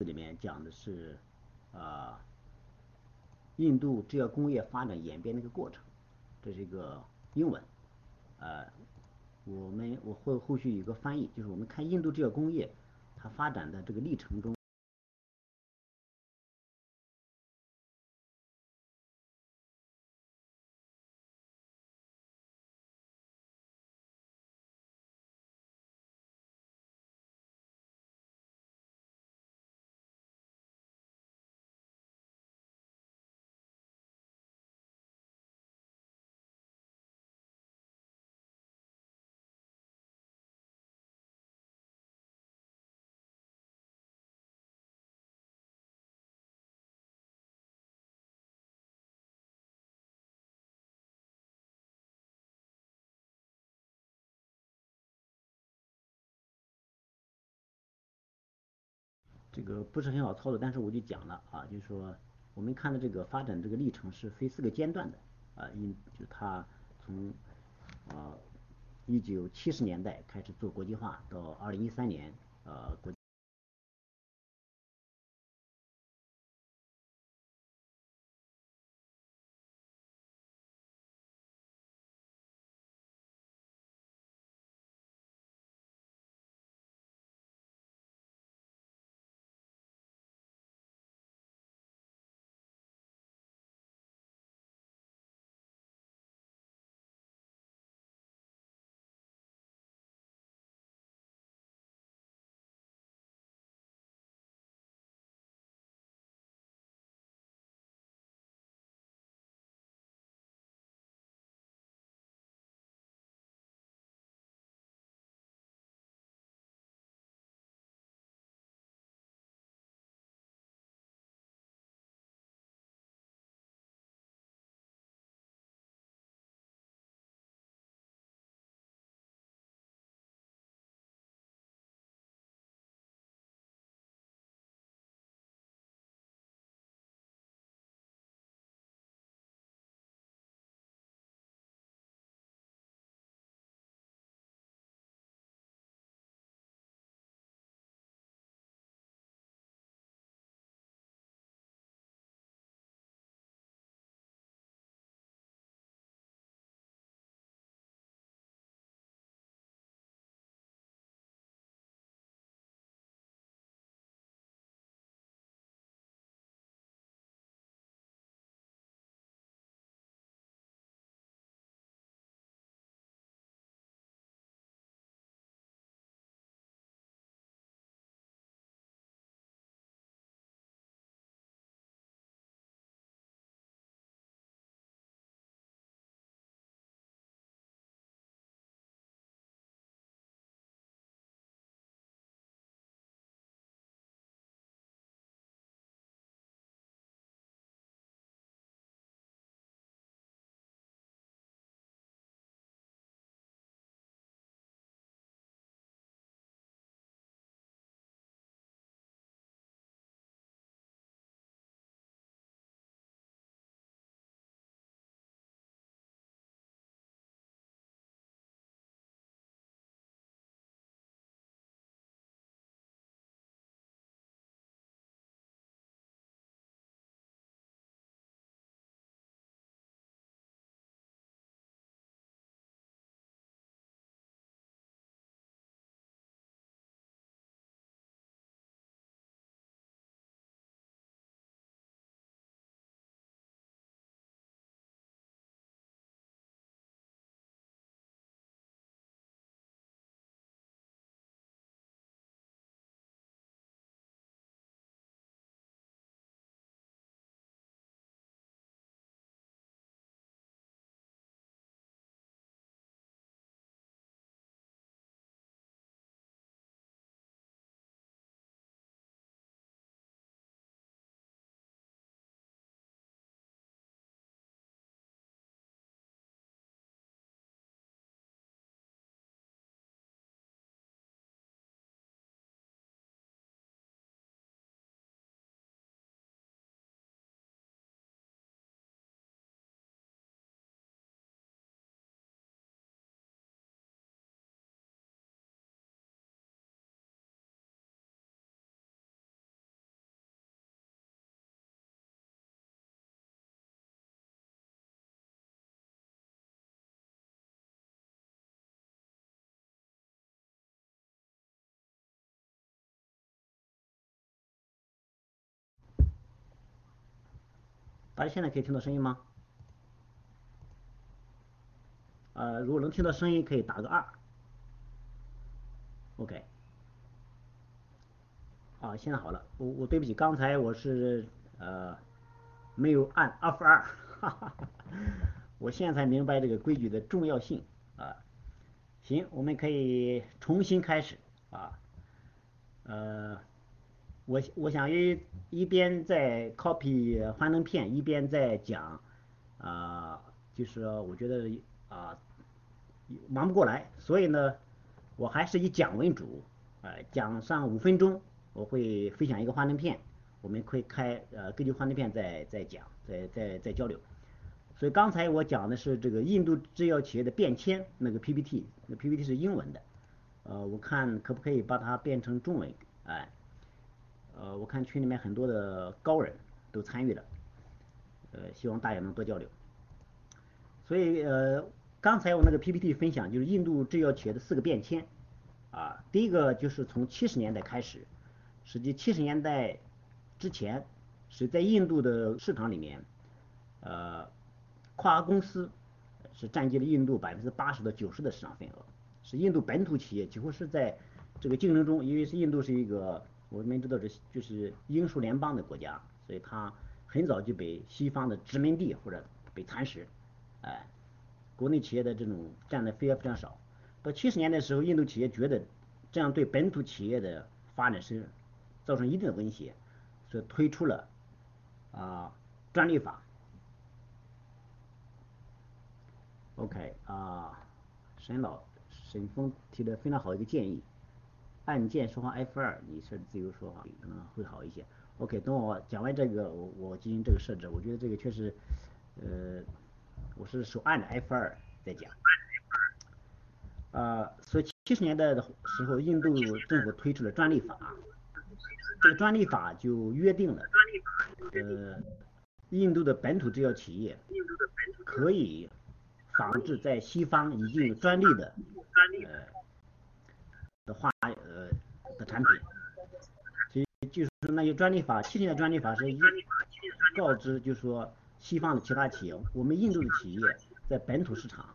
这里面讲的是啊，印度制药工业发展演变的一个过程，这是一个英文，呃，我们我会后续有个翻译，就是我们看印度制药工业它发展的这个历程中。个不是很好操作，但是我就讲了啊，就是说我们看的这个发展这个历程是分四个阶段的啊，因就它从啊一九七十年代开始做国际化，到二零一三年呃国。大家现在可以听到声音吗？呃，如果能听到声音，可以打个二。OK。啊，现在好了。我我对不起，刚才我是呃没有按 F2，哈哈。我现在才明白这个规矩的重要性啊。行，我们可以重新开始啊。呃，我我想一一边在 copy 幻灯片，一边在讲啊，就是我觉得啊忙不过来，所以呢，我还是以讲为主，呃，讲上五分钟，我会分享一个幻灯片，我们可以开呃根据幻灯片再再讲，再再再交流。所以刚才我讲的是这个印度制药企业的变迁那个 PPT，那 PPT 是英文的，呃，我看可不可以把它变成中文？哎，呃我看群里面很多的高人都参与了，呃，希望大家能多交流。所以呃，刚才我那个 PPT 分享就是印度制药企业的四个变迁，啊，第一个就是从七十年代开始，实际七十年代之前是在印度的市场里面，呃。跨国公司是占据了印度百分之八十到九十的市场份额，是印度本土企业几乎是在这个竞争中，因为是印度是一个我们知道这就是英属联邦的国家，所以它很早就被西方的殖民地或者被蚕食，哎，国内企业的这种占的非常非常少。到七十年代时候，印度企业觉得这样对本土企业的发展是造成一定的威胁，所以推出了啊专利法。OK 啊，沈老沈峰提的非常好一个建议，按键说话 F2，你设置自由说话可能会好一些。OK，等我讲完这个，我我进行这个设置，我觉得这个确实，呃，我是手按着 F2 在讲。啊，所以七十年代的时候，印度政府推出了专利法，这个专利法就约定了，呃，印度的本土制药企业可以。仿制在西方已经有专利的呃呃的产品，所以就是那些专利法，七年的专利法是一告知，就是说西方的其他企业，我们印度的企业在本土市场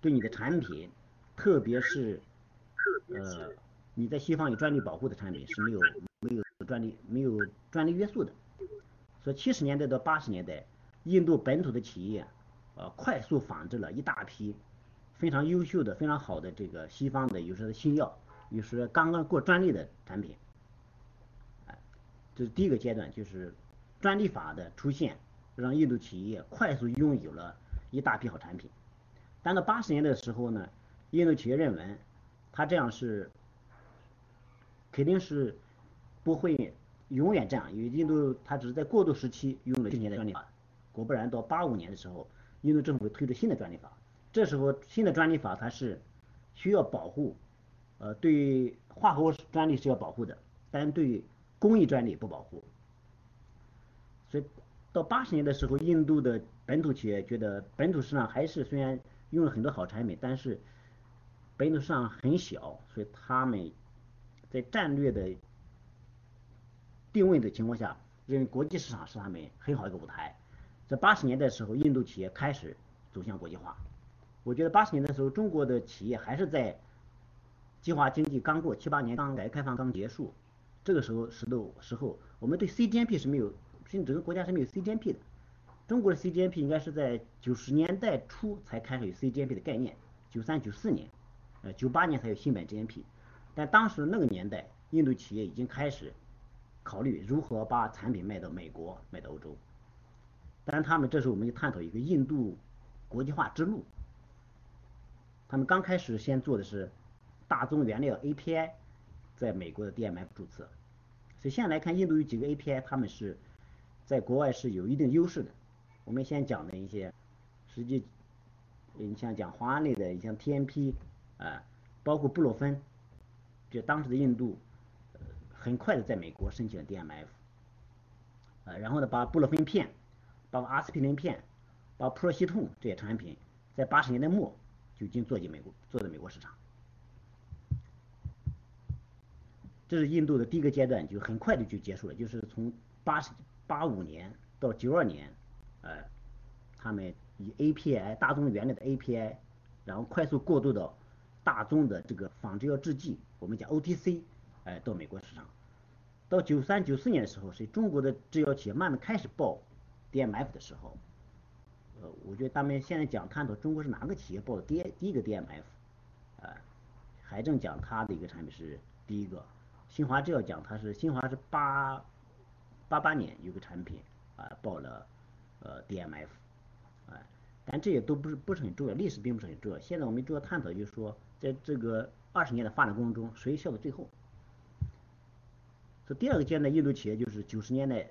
对你的产品，特别是呃你在西方有专利保护的产品是没有没有专利没有专利约束的，所以七十年代到八十年代，印度本土的企业。呃，快速仿制了一大批非常优秀的、非常好的这个西方的，有时候新药，有时候刚刚过专利的产品，哎，这是第一个阶段，就是专利法的出现，让印度企业快速拥有了一大批好产品。但到八十年代的时候呢，印度企业认为，他这样是肯定是不会永远这样，因为印度它只是在过渡时期用了七年的专利法，果不然到八五年的时候。印度政府推出新的专利法，这时候新的专利法它是需要保护，呃，对化合物专利是要保护的，但对工艺专利不保护。所以到八十年的时候，印度的本土企业觉得本土市场还是虽然用了很多好产品，但是本土市场很小，所以他们在战略的定位的情况下，认为国际市场是他们很好一个舞台。在八十年代的时候，印度企业开始走向国际化。我觉得八十年代的时候，中国的企业还是在计划经济刚过七八年，刚改革开放刚结束，这个时候时的时候，我们对 CGMP 是没有，甚至整个国家是没有 CGMP 的。中国的 CGMP 应该是在九十年代初才开始有 CGMP 的概念，九三九四年，呃九八年才有新版 GMP。但当时那个年代，印度企业已经开始考虑如何把产品卖到美国，卖到欧洲。当然，他们这时候我们就探讨一个印度国际化之路。他们刚开始先做的是大宗原料 API 在美国的 DMF 注册，所以现在来看，印度有几个 API，他们是在国外是有一定优势的。我们先讲的一些，实际你像讲磺胺类的，你像 TMP 啊，包括布洛芬，就当时的印度很快的在美国申请了 DMF，呃，然后呢把布洛芬片。包括阿司匹林片，包括普洛西痛这些产品，在八十年代末就已经做进美国，做到美国市场。这是印度的第一个阶段，就很快的就结束了，就是从八十八五年到九二年，呃，他们以 API 大宗原料的 API，然后快速过渡到大宗的这个仿制药制剂，我们讲 OTC，哎，到美国市场。到九三九四年的时候，是中国的制药企业慢慢开始报 DMF 的时候，呃，我觉得他们现在讲探讨中国是哪个企业报的第第一个 DMF，呃，海正讲他的一个产品是第一个，新华制药讲它是新华是八八八年有个产品啊报了呃 DMF，啊，但这也都不是不是很重要，历史并不是很重要。现在我们主要探讨就是说，在这个二十年的发展过程中，谁笑到最后？这第二个阶段，印度企业就是九十年代，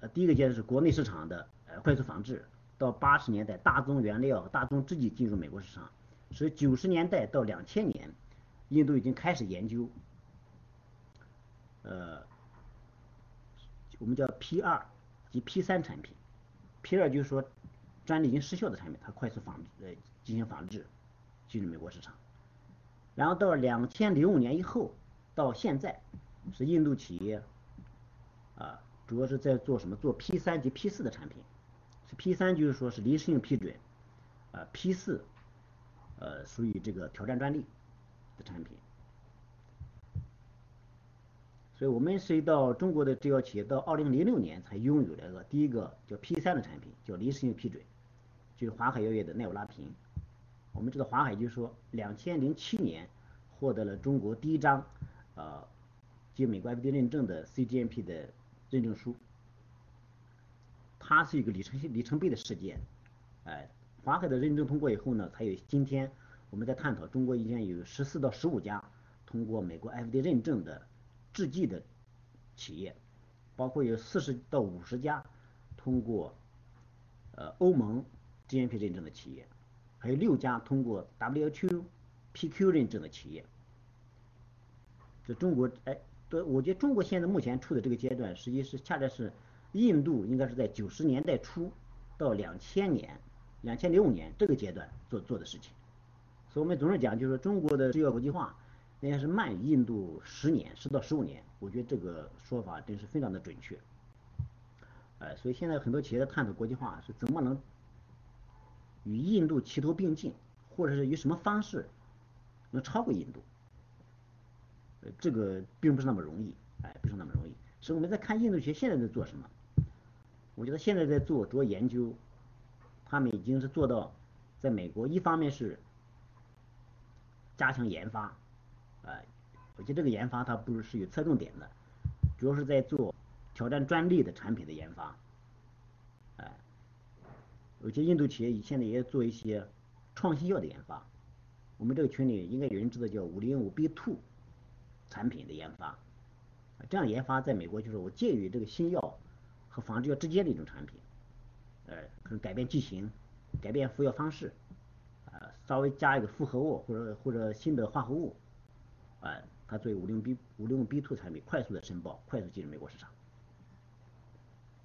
呃，第一个阶段是国内市场的呃快速仿制，到八十年代大宗原料、大宗制剂进入美国市场，所以九十年代到两千年，印度已经开始研究，呃，我们叫 P 二及 P 三产品，P 二就是说专利已经失效的产品，它快速仿呃进行仿制进入美国市场，然后到两千零五年以后到现在。是印度企业，啊，主要是在做什么？做 P 三及 P 四的产品。是 P 三就是说是临时性批准，啊，P 四，呃，属于这个挑战专利的产品。所以我们涉及到中国的制药企业，到二零零六年才拥有了个第一个叫 P 三的产品，叫临时性批准，就是华海药业的奈欧拉平。我们知道华海就是说两千零七年获得了中国第一张，呃。经美国 FDA 认证的 CGMP 的认证书，它是一个里程里程碑的事件。哎，华海的认证通过以后呢，才有今天我们在探讨中国已经有十四到十五家通过美国 FDA 认证的制剂的企业，包括有四十到五十家通过呃欧盟 GMP 认证的企业，还有六家通过 WHO PQ 认证的企业。这中国哎。对，我觉得中国现在目前处的这个阶段，实际是恰恰是印度应该是在九十年代初到两千年、两千零五年这个阶段做做的事情。所以我们总是讲，就是说中国的制药国际化应该是慢印度十年，十到十五年。我觉得这个说法真是非常的准确。哎，所以现在很多企业在探讨国际化是怎么能与印度齐头并进，或者是以什么方式能超过印度。呃这个并不是那么容易，哎，不是那么容易。所以我们在看印度企业现在在做什么，我觉得现在在做主要研究，他们已经是做到，在美国一方面是加强研发，哎，而且这个研发它不是是有侧重点的，主要是在做挑战专利的产品的研发，哎，有些印度企业现在也做一些创新药的研发，我们这个群里应该有人知道叫五零五 B two。产品的研发，这样研发在美国就是我介于这个新药和仿制药之间的一种产品，呃，可能改变剂型，改变服药方式，啊，稍微加一个复合物或者或者新的化合物，啊，它作为五零 B 五零 B two 产品快速的申报，快速进入美国市场。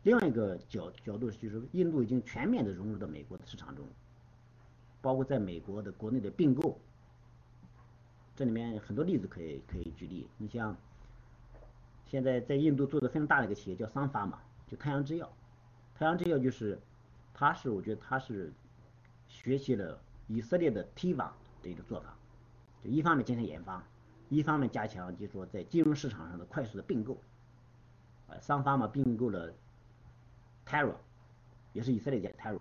另外一个角角度就是印度已经全面的融入到美国的市场中，包括在美国的国内的并购。这里面很多例子可以可以举例，你像现在在印度做的非常大的一个企业叫桑发嘛，就太阳制药，太阳制药就是，它是我觉得它是学习了以色列的 Teva 的一个做法，就一方面进行研发，一方面加强就是说在金融市场上的快速的并购，啊，桑发嘛并购了 Terra，也是以色列的 Tera，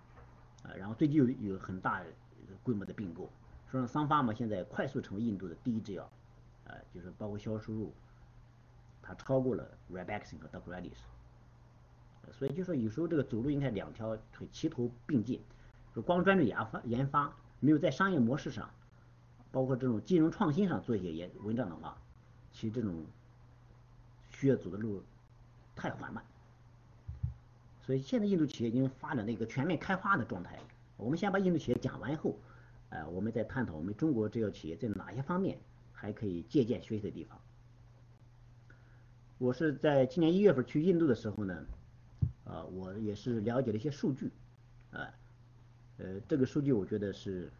啊，然后最近有有很大规模的并购。说桑发嘛，现在快速成为印度的第一制药，呃，就是包括销售收入，它超过了 Rebaxin 和 d o c r e d i s 所以就说有时候这个走路应该两条腿齐头并进，说光专注研发研发，没有在商业模式上，包括这种金融创新上做一些研文章的话，其实这种需要走的路太缓慢。所以现在印度企业已经发展到一个全面开花的状态。我们先把印度企业讲完以后。呃，我们再探讨我们中国制药企业在哪些方面还可以借鉴学习的地方。我是在今年一月份去印度的时候呢，呃，我也是了解了一些数据，呃，呃，这个数据我觉得是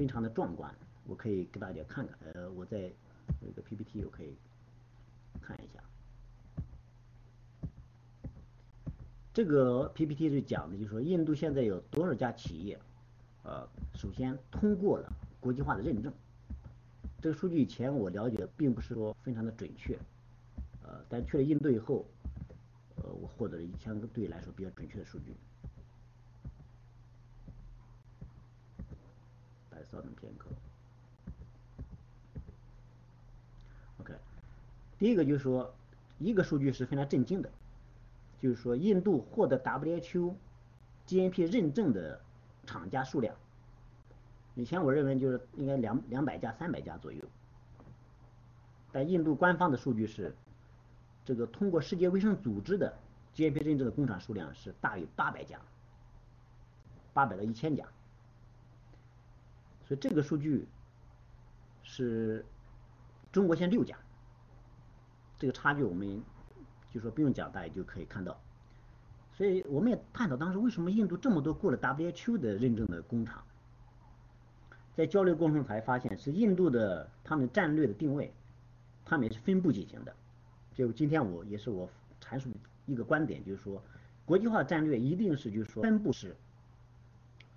非常的壮观，我可以给大家看看。呃，我在有个 PPT 我可以看一下。这个 PPT 是讲的，就是说印度现在有多少家企业，呃，首先通过了国际化的认证。这个数据以前我了解并不是说非常的准确，呃，但去了印度以后，呃，我获得了一相对来说比较准确的数据。来稍等片刻。OK，第一个就是说，一个数据是非常震惊的。就是说，印度获得 WHO GMP 认证的厂家数量，以前我认为就是应该两两百家、三百家左右，但印度官方的数据是，这个通过世界卫生组织的 GMP 认证的工厂数量是大于八百家，八百到一千家，所以这个数据是中国现六家，这个差距我们。就说不用讲，大家就可以看到。所以我们也探讨当时为什么印度这么多过了 WHO 的认证的工厂，在交流过程中才发现是印度的他们战略的定位，他们也是分步进行的。就今天我也是我阐述一个观点，就是说国际化战略一定是就是说分步式，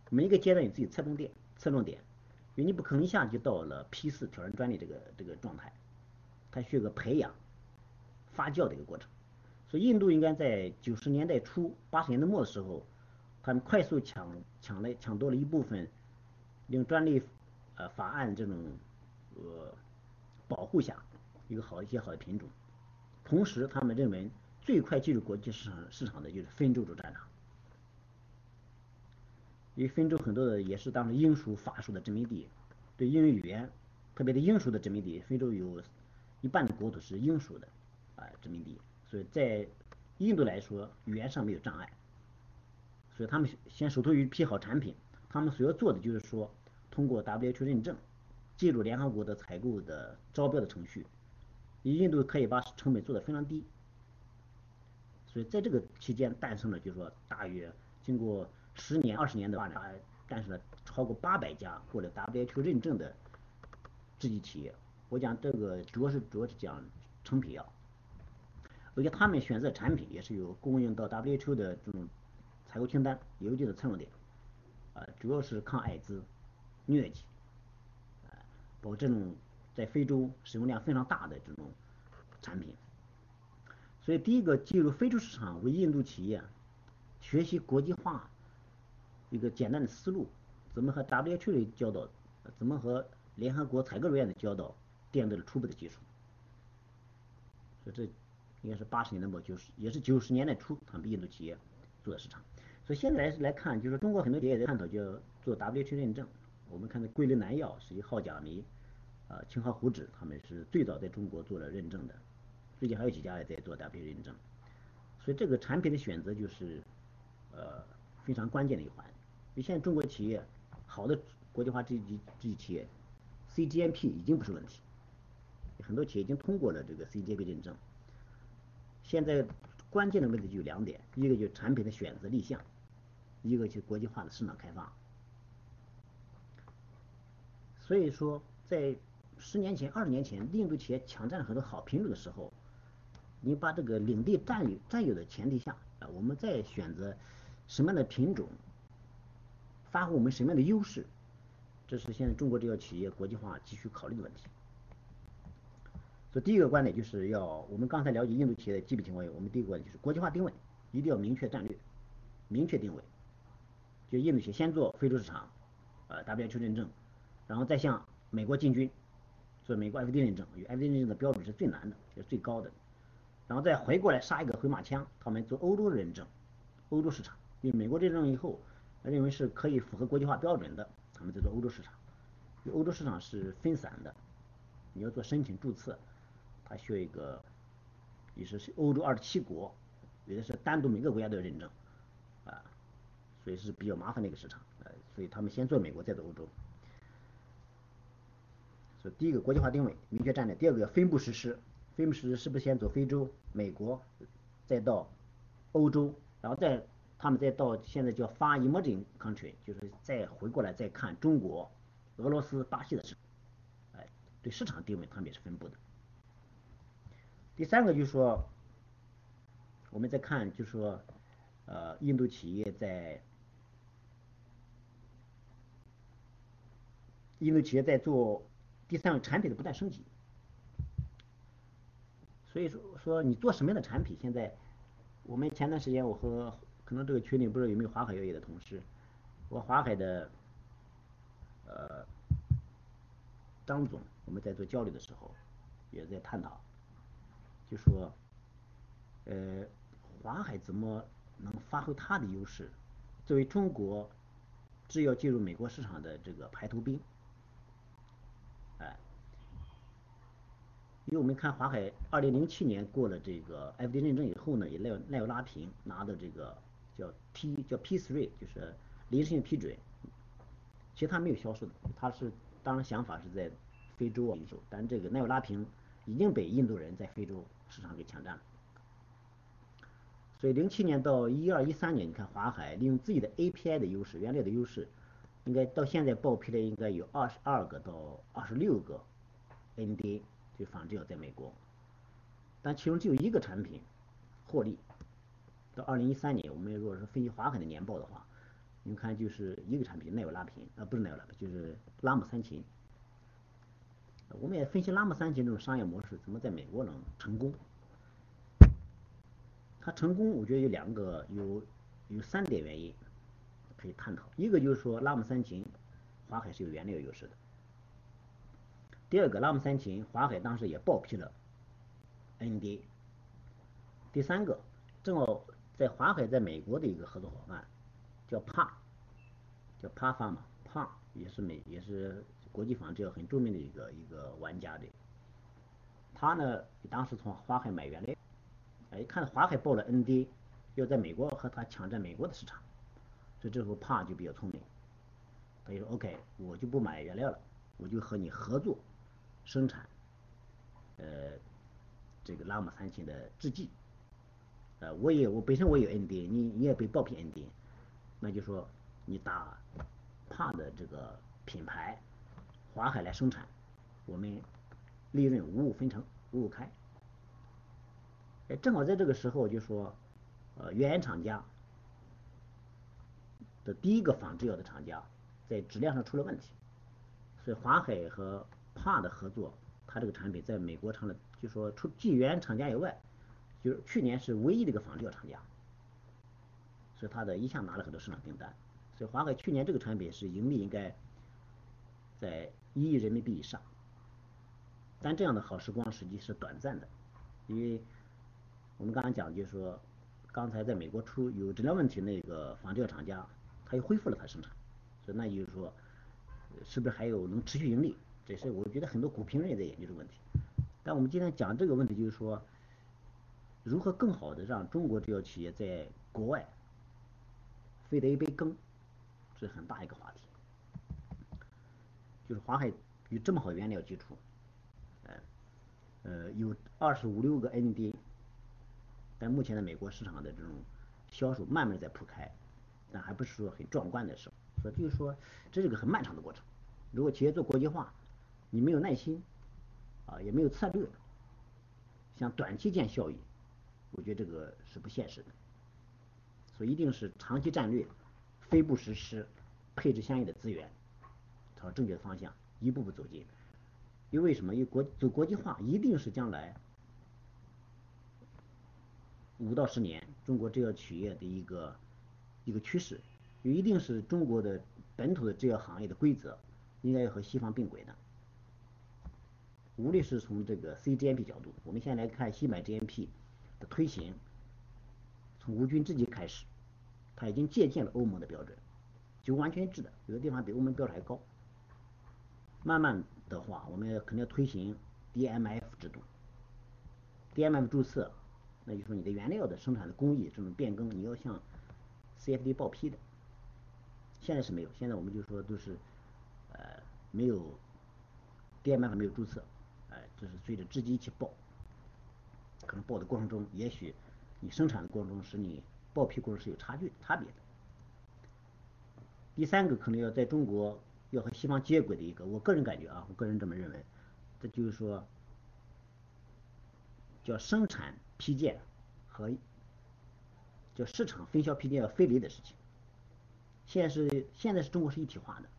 每一个阶段有自己侧重点，侧重点，因为你不可能一下就到了 P 四挑战专利这个这个状态，它需要个培养、发酵的一个过程。所以印度应该在九十年代初、八十年代末的时候，他们快速抢抢了抢夺了一部分，用专利呃法案这种呃保护下一个好一些好的品种，同时他们认为最快进入国际市场市场的就是非洲洲战场，因为非洲很多的也是当时英属、法属的殖民地，对英语语言，特别的英属的殖民地，非洲有一半的国土是英属的啊殖民地。所以在印度来说，语言上没有障碍，所以他们先手头有一批好产品，他们所要做的就是说，通过 WHO 认证，进入联合国的采购的招标的程序，印度可以把成本做得非常低，所以在这个期间诞生了，就是说大约经过十年、二十年的发展，诞生了超过八百家获得 WHO 认证的制剂企业。我讲这个主要是主要是讲成品药。而且他们选择产品也是有供应到 WHO 的这种采购清单，有一定的侧重点，啊，主要是抗艾滋、疟疾，啊，包括这种在非洲使用量非常大的这种产品。所以第一个进入非洲市场为印度企业学习国际化一个简单的思路，怎么和 W H 的交道，怎么和联合国采购人员的交道，奠定了初步的基础。所以这。应该是八十年代末，九十也是九十年代初，他们印度企业做的市场。所以现在来来看，就是中国很多企业在探讨就做 W H 认证。我们看的桂林南药是一号甲醚，啊，青蒿湖酯，他们是最早在中国做了认证的。最近还有几家也在做 W 认证。所以这个产品的选择就是呃非常关键的一环。你现在中国企业好的国际化这级这级企业，CGMP 已经不是问题，很多企业已经通过了这个 CGMP 认证。现在关键的问题就有两点，一个就是产品的选择立项，一个就是国际化的市场开发。所以说，在十年前、二十年前，印度企业抢占了很多好品种的时候，你把这个领地占有占有的前提下啊，我们再选择什么样的品种，发挥我们什么样的优势，这是现在中国这些企业国际化急需考虑的问题。所以第一个观点就是要，我们刚才了解印度企业的基本情况，我们第一个观点就是国际化定位，一定要明确战略，明确定位。就印度企业先做非洲市场，呃，WHO 认证，然后再向美国进军，做美国 FDA 认证，与 FDA 认证的标准是最难的，也是最高的。然后再回过来杀一个回马枪，他们做欧洲认证，欧洲市场，因为美国认证以后，认为是可以符合国际化标准的，他们在做欧洲市场。因为欧洲市场是分散的，你要做申请注册。它需要一个，也是欧洲二十七国，有的是单独每个国家都要认证，啊，所以是比较麻烦的一个市场，呃，所以他们先做美国，再做欧洲。所以第一个国际化定位，明确战略；第二个要分步实施，分步实施是不是先走非洲、美国，再到欧洲，然后再他们再到现在叫 Far Emerging Country，就是再回过来再看中国、俄罗斯、巴西的市，哎，对市场定位他们也是分布的。第三个就是说，我们再看，就是说，呃，印度企业在印度企业在做第三个产品的不断升级，所以说说你做什么样的产品，现在我们前段时间我和可能这个群里不知道有没有华海药业的同事，我华海的呃张总，我们在做交流的时候也在探讨，就说呃华海怎么能发挥它的优势，作为中国制药进入美国市场的这个排头兵，哎，因为我们看华海二零零七年过了这个 FDA 认证以后呢，也奈奈奥拉平拿的这个叫 T 叫 P3，就是临时性批准，其实它没有销售的，它是当然想法是在非洲啊销售，但这个奈奥拉平已经被印度人在非洲市场给抢占了。所以零七年到一二一三年，你看华海利用自己的 API 的优势、原料的优势，应该到现在报批的应该有二十二个到二十六个 NDA 就仿制药在美国，但其中只有一个产品获利。到二零一三年，我们如果是分析华海的年报的话，你看就是一个产品奈奥拉平，啊不是奈奥拉平，就是拉姆三嗪。我们也分析拉姆三嗪这种商业模式怎么在美国能成功。它成功，我觉得有两个，有有三点原因可以探讨。一个就是说，拉姆三嗪，华海是有原料优势的。第二个，拉姆三嗪，华海当时也报批了 NDA。第三个，正好在华海在美国的一个合作伙伴叫帕，叫帕法嘛，帕也是美也是国际仿制药很著名的一个一个玩家的。他呢，当时从华海买原料。哎，看到华海报了 ND，要在美国和他抢占美国的市场，所以这时候帕就比较聪明，他就说 OK，我就不买原料了，我就和你合作生产，呃，这个拉姆三嗪的制剂，呃，我也我本身我有 ND，你你也被报批 ND，那就说你打帕的这个品牌，华海来生产，我们利润五五分成，五五开。哎，正好在这个时候，就说，呃，原厂家的第一个仿制药的厂家在质量上出了问题，所以华海和帕的合作，它这个产品在美国成了，就说除继原厂家以外，就是去年是唯一的一个仿制药厂家，所以他的一下拿了很多市场订单，所以华海去年这个产品是盈利应该在一亿人民币以上，但这样的好时光实际是短暂的，因为。我们刚刚讲，就是说，刚才在美国出有质量问题那个仿制药厂家，他又恢复了他生产，所以那就是说，是不是还有能持续盈利？这是我觉得很多股评人也在研究这个问题。但我们今天讲这个问题，就是说，如何更好的让中国制药企业在国外分得一杯羹，这是很大一个话题。就是华海有这么好原料基础，呃，呃，有二十五六个 ND。在目前的美国市场的这种销售慢慢在铺开，但还不是说很壮观的时候，所以就是说这是个很漫长的过程。如果企业做国际化，你没有耐心，啊，也没有策略，想短期见效益，我觉得这个是不现实的。所以一定是长期战略，非步实施，配置相应的资源，朝正确的方向一步步走进。因为什么？因为国走国际化一定是将来。五到十年，中国制药企业的一个一个趋势，就一定是中国的本土的制药行业的规则，应该要和西方并轨的。无论是从这个 CGMP 角度，我们先来看西买 GMP 推行，从无菌制剂开始，它已经借鉴了欧盟的标准，就完全一致的，有的地方比欧盟标准还高。慢慢的话，我们肯定要推行 DMF 制度，DMF 注册。那就说你的原料的生产的工艺这种变更，你要向 CFD 报批的。现在是没有，现在我们就说都是，呃，没有，DMF 没有注册，哎，就是随着制剂一起报，可能报的过程中，也许你生产的过程中使你报批过程是有差距差别的。第三个可能要在中国要和西方接轨的一个，我个人感觉啊，我个人这么认为，这就是说叫生产。批件和叫市场分销批件要分离的事情。现在是现在是中国是一体化的，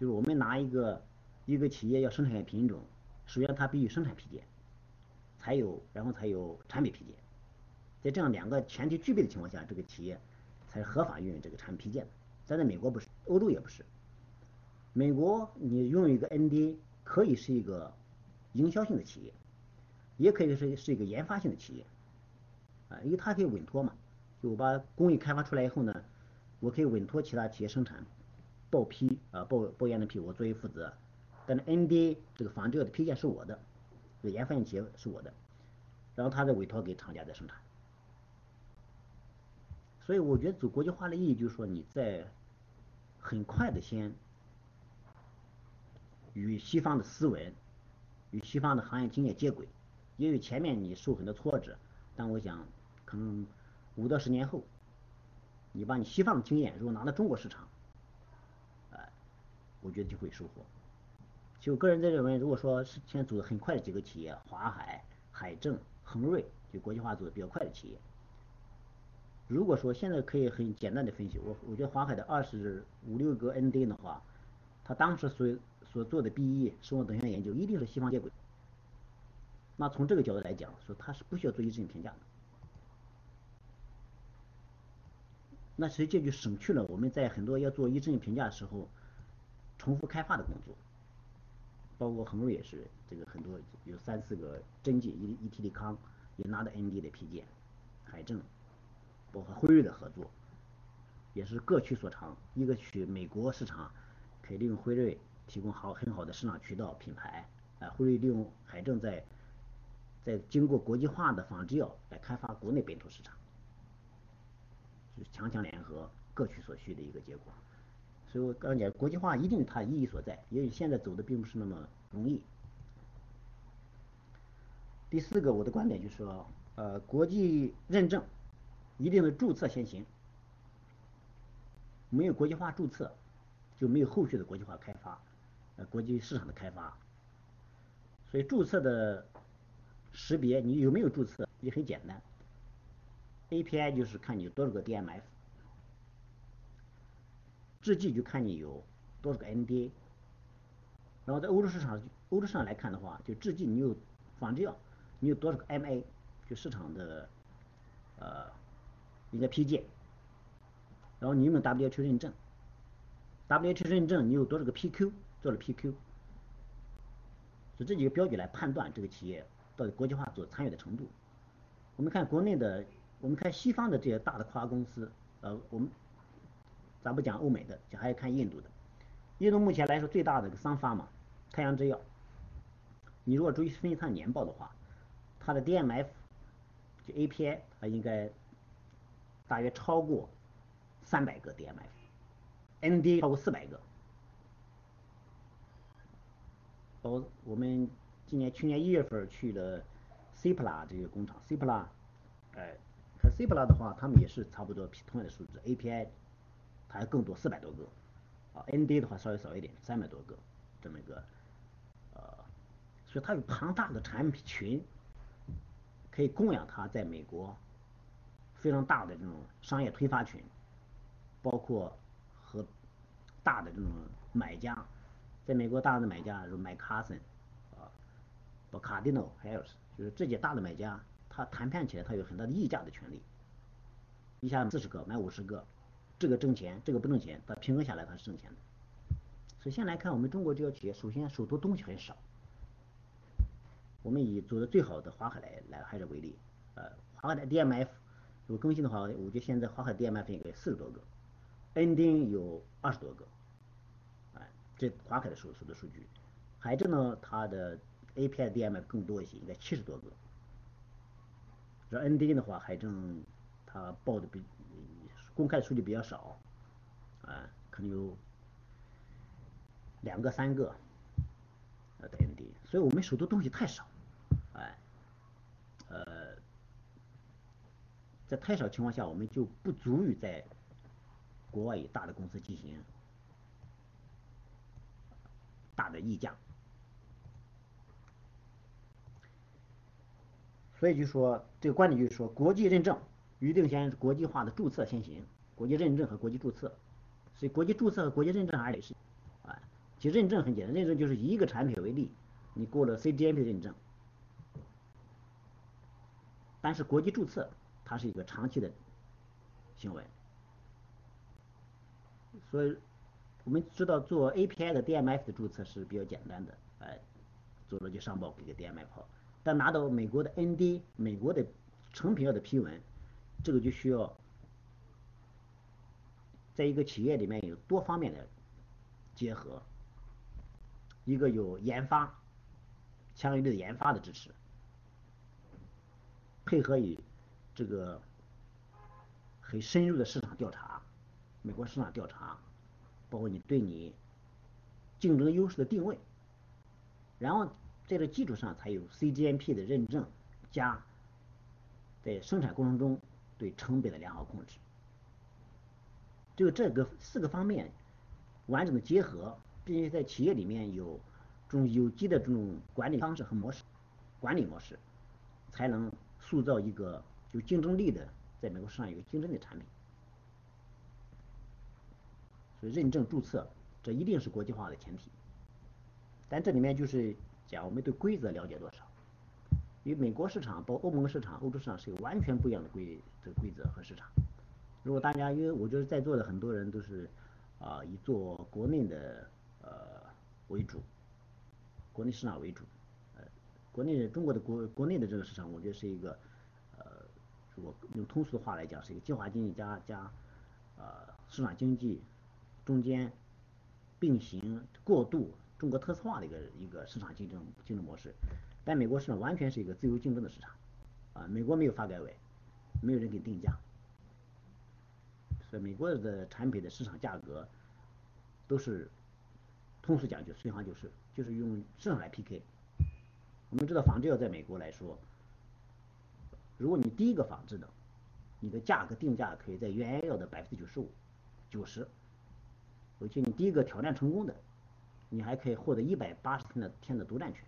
就是我们拿一个一个企业要生产品种，首先它必须生产批件，才有然后才有产品批件，在这样两个前提具备的情况下，这个企业才合法运用这个产品批件的。但在美国不是，欧洲也不是。美国你拥有一个 NDA 可以是一个营销性的企业，也可以是是一个研发性的企业，啊，因为它可以委托嘛，就我把工艺开发出来以后呢。我可以委托其他企业生产，报批啊报报验的批我作为负责，但是 NDA 这个仿制药的批件是我的，这个研发型企业是我的，然后他再委托给厂家再生产。所以我觉得走国际化的意义就是说你在很快的先与西方的思维、与西方的行业经验接轨，因为前面你受很多挫折，但我想可能五到十年后。你把你西方的经验如果拿到中国市场，哎，我觉得就会收获。就个人在认为，如果说是现在走的很快的几个企业，华海、海正、恒瑞，就国际化走的比较快的企业。如果说现在可以很简单的分析，我我觉得华海的二十五六个 ND 的话，他当时所所做的 BE 生物等效研究一定是西方接轨。那从这个角度来讲，说他是不需要做一致性评价的。那实际就省去了我们在很多要做一致性评价的时候重复开发的工作，包括恒瑞也是，这个很多有三四个针剂，一一体力康也拿到 ND 的批件，海正，包括辉瑞的合作，也是各取所长，一个取美国市场可以利用辉瑞提供好很好的市场渠道品牌，啊，辉瑞利用海正在在经过国际化的仿制药来开发国内本土市场。就是强强联合，各取所需的一个结果。所以我刚讲国际化一定它意义所在，也许现在走的并不是那么容易。第四个，我的观点就是说，呃，国际认证一定的注册先行，没有国际化注册，就没有后续的国际化开发，呃，国际市场的开发。所以注册的识别，你有没有注册也很简单。API 就是看你有多少个 DMF，制剂就看你有多少个 NDA，然后在欧洲市场，欧洲市场来看的话，就制剂你有仿制药，你有多少个 MA，就市场的呃一个批件，然后你有没有 W H 认证 W H 认证你有多少个 PQ 做了 PQ，就这几个标准来判断这个企业到底国际化所参与的程度。我们看国内的。我们看西方的这些大的跨国公司，呃，我们咱不讲欧美的，就还要看印度的。印度目前来说最大的个商发嘛，太阳制药。你如果注意分析它年报的话，它的 DMF 就 API 它应该大约超过三百个 DMF，ND 超过四百个。包我们今年去年一月份去了 Cipla 这个工厂，Cipla，哎。c p l a 的话，他们也是差不多同样的数字，API 还更多，四百多个，啊，ND 的话稍微少一点，三百多个，这么一个，呃，所以它有庞大的产品群，可以供养它在美国非常大的这种商业推发群，包括和大的这种买家，在美国大的买家如麦卡森，啊，包括 Cardinal Health，就是这些大的买家。他谈判起来，他有很大的议价的权利。一下四十个买五十个，这个挣钱，这个不挣钱，它平衡下来它是挣钱的。首先来看，我们中国这些企业，首先手头东西很少。我们以做的最好的华海来来还是为例，呃，华海的 DMF 如果更新的话，我觉得现在华海 DMF 应该四十多个，ND 有二十多个，哎，这华海的手手的数据。海正呢，它的 API DMF 更多一些，应该七十多个。这 ND 的话，海正他报的比公开的数据比较少，啊，可能有两个三个呃的 ND，所以我们手头东西太少，哎，呃，在太少情况下，我们就不足以在国外与大的公司进行大的议价。所以就说这个观点就是说，国际认证预定先国际化的注册先行，国际认证和国际注册，所以国际注册和国际认证还得是，啊，其实认证很简单，认证就是以一个产品为例，你过了 CGMP 认证，但是国际注册它是一个长期的行为，所以我们知道做 API 的 DMF 的注册是比较简单的，哎，做了就上报给个 DMF，但拿到美国的 ND 美国的成品药的批文。这个就需要在一个企业里面有多方面的结合，一个有研发，强有力的研发的支持，配合于这个很深入的市场调查，美国市场调查，包括你对你竞争优势的定位，然后在这基础上才有 CGMP 的认证加在生产过程中。对成本的良好控制，就这个四个方面完整的结合，并且在企业里面有这种有机的这种管理方式和模式，管理模式，才能塑造一个有竞争力的，在美国市场有竞争力的产品。所以认证注册，这一定是国际化的前提。但这里面就是讲我们对规则了解多少。与美国市场、包括欧盟市场、欧洲市场是有完全不一样的规这个规则和市场。如果大家，因为我觉得在座的很多人都是啊以做国内的呃为主，国内市场为主，呃，国内中国的国国内的这个市场，我觉得是一个呃，如果用通俗的话来讲，是一个计划经济加加呃市场经济中间并行过渡中国特色化的一个一个市场竞争竞争模式。但美国市场完全是一个自由竞争的市场，啊，美国没有发改委，没有人给定价，所以美国的产品的市场价格都是通俗讲就实际上就是就是用市场来 PK。我们知道仿制药在美国来说，如果你第一个仿制的，你的价格定价可以在原药的百分之九十五、九十，而且你第一个挑战成功的，你还可以获得一百八十天的天的独占权。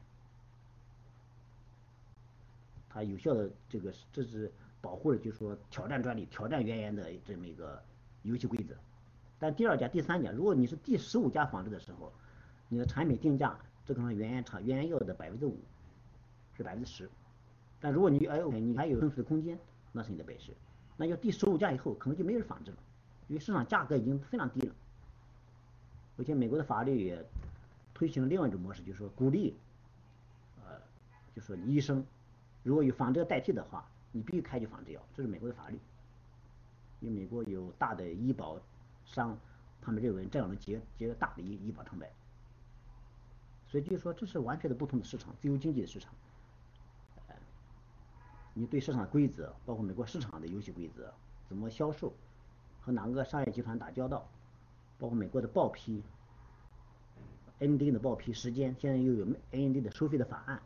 它有效的这个，这是保护了，就是说挑战专利、挑战原研的这么一个游戏规则。但第二家、第三家，如果你是第十五家仿制的时候，你的产品定价这可能原研厂原研药的百分之五，是百分之十。但如果你哎，OK，你还有增值的空间，那是你的本事。那要第十五家以后，可能就没人仿制了，因为市场价格已经非常低了。而且美国的法律也推行了另外一种模式，就是说鼓励，呃，就说医生。如果有仿制药代替的话，你必须开具仿制药，这是美国的法律。因为美国有大的医保商，他们认为这样能节节约大的医医保成本。所以就是说，这是完全的不同的市场，自由经济的市场。你对市场规则，包括美国市场的游戏规则，怎么销售，和哪个商业集团打交道，包括美国的报批，ND 的报批时间，现在又有 ND 的收费的法案，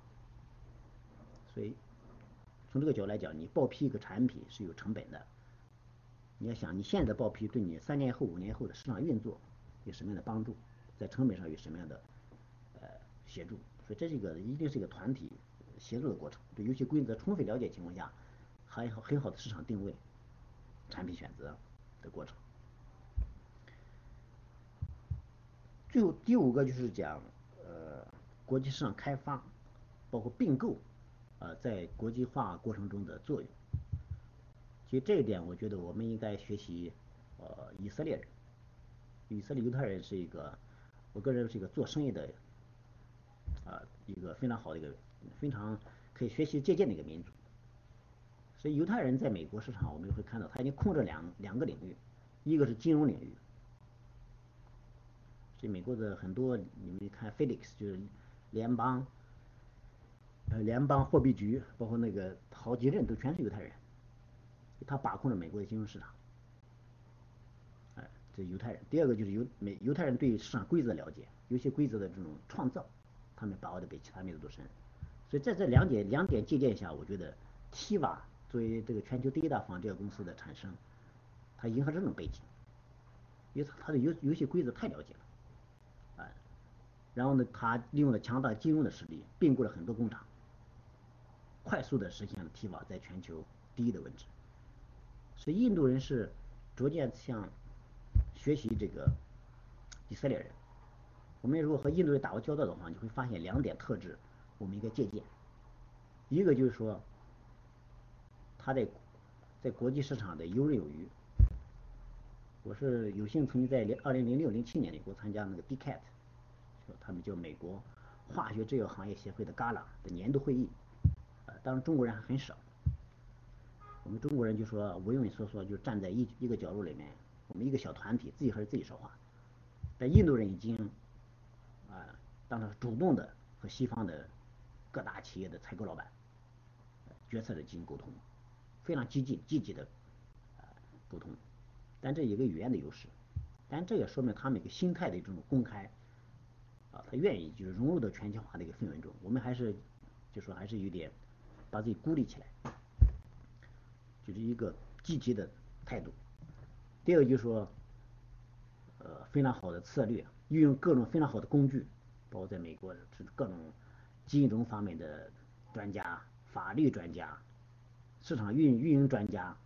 所以。从这个角度来讲，你报批一个产品是有成本的。你要想你现在报批对你三年后、五年后的市场运作有什么样的帮助，在成本上有什么样的呃协助？所以这是一个一定是一个团体协作的过程。对游戏规则充分了解情况下，还有很好的市场定位、产品选择的过程。最后第五个就是讲呃国际市场开发，包括并购。呃，在国际化过程中的作用，其实这一点，我觉得我们应该学习呃以色列人，以色列犹太人是一个，我个人是一个做生意的啊一个非常好的一个非常可以学习借鉴的一个民族。所以犹太人在美国市场，我们会看到他已经控制两两个领域，一个是金融领域，所以美国的很多你们看 Felix 就是联邦。呃，联邦货币局包括那个好几任都全是犹太人，他把控着美国的金融市场。哎，这犹太人。第二个就是犹美犹太人对市场规则了解，有些规则的这种创造，他们把握的比其他民族都深。所以在这两点两点借鉴下，我觉得 TVA 作为这个全球第一大仿制药公司的产生，它迎合这种背景，因为它的游游戏规则太了解了，哎，然后呢，他利用了强大金融的实力，并购了很多工厂。快速的实现了 Teva 在全球第一的位置，所以印度人是逐渐向学习这个以色列人。我们如果和印度人打过交道的话，你会发现两点特质，我们应该借鉴。一个就是说，他在在国际市场的游刃有余。我是有幸曾经在零二零零六零七年里，我参加那个 DCAT，他们叫美国化学制药行业协会的 GALA 的年度会议，当然中国人还很少。我们中国人就说畏畏缩缩，就站在一一个角落里面，我们一个小团体自己和自己说话。但印度人已经啊，当然主动的和西方的各大企业的采购老板、决策者进行沟通，非常激进、积极的啊沟通。但这一个语言的优势，但这也说明他们一个心态的一种公开，啊，他愿意就是融入到全球化的一个氛围中。我们还是就说还是有点把自己孤立起来，就是一个积极的态度。第二个就是说，呃，非常好的策略，运用各种非常好的工具，包括在美国是各种金融方面的专家、法律专家、市场运运营专家。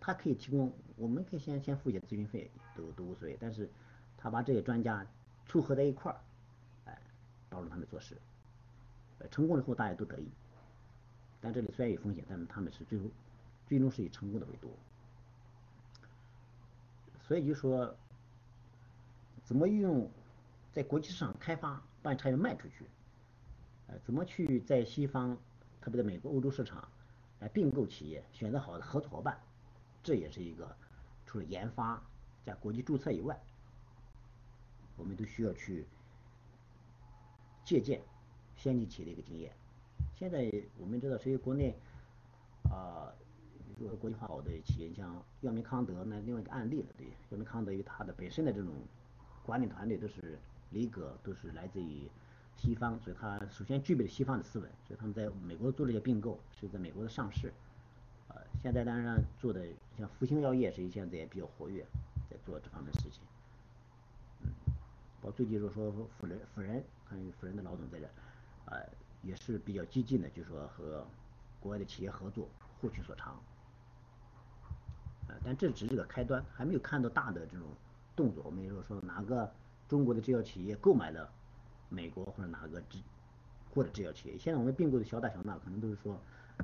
他可以提供，我们可以先先付一些咨询费，都都无所谓。但是，他把这些专家撮合在一块儿，哎，帮助他们做事，成功了后大家都得益。但这里虽然有风险，但是他们是最后最终是以成功的为多。所以就说，怎么运用在国际市场开发，把产品卖出去，呃，怎么去在西方，特别在美国、欧洲市场来并购企业，选择好的合作伙伴。这也是一个除了研发加国际注册以外，我们都需要去借鉴先进企业的一个经验。现在我们知道，所以国内啊，如果国际化好的企业，像药明康德那另外一个案例了，对，药明康德与它的本身的这种管理团队都是离格，都是来自于西方，所以它首先具备了西方的思维，所以他们在美国做了一些并购，是在美国的上市。呃，现在当然做的像复星药业，实际现在也比较活跃，在做这方面事情。嗯，包括最近就说辅仁辅仁，还有辅仁的老总在这，呃，也是比较激进的，就是说和国外的企业合作，互取所长。呃，但这只是个开端，还没有看到大的这种动作。我们如果说哪个中国的制药企业购买了美国或者哪个制或者制药企业，现在我们并购的小打小闹，可能都是说。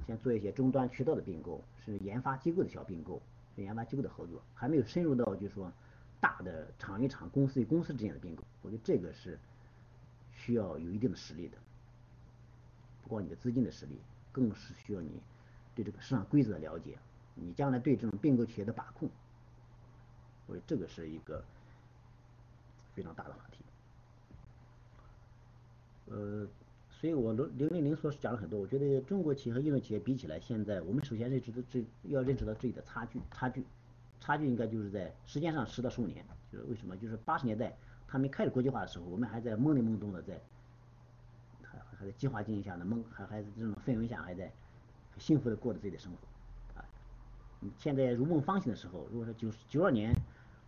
先做一些终端渠道的并购，是研发机构的小并购，是研发机构的合作，还没有深入到就是说大的厂与厂、公司与公司之间的并购。我觉得这个是需要有一定的实力的，不光你的资金的实力，更是需要你对这个市场规则的了解，你将来对这种并购企业的把控，我觉得这个是一个非常大的话题。呃。所以，我零零零零说是讲了很多。我觉得中国企业和印度企业比起来，现在我们首先认识到这要认识到自己的差距，差距，差距应该就是在时间上十到十五年。就是为什么？就是八十年代他们开始国际化的时候，我们还在懵里懵懂的在，还在计划经济下的梦，还还是这种氛围下还在幸福的过着自己的生活。啊，现在如梦方醒的时候，如果说九九二年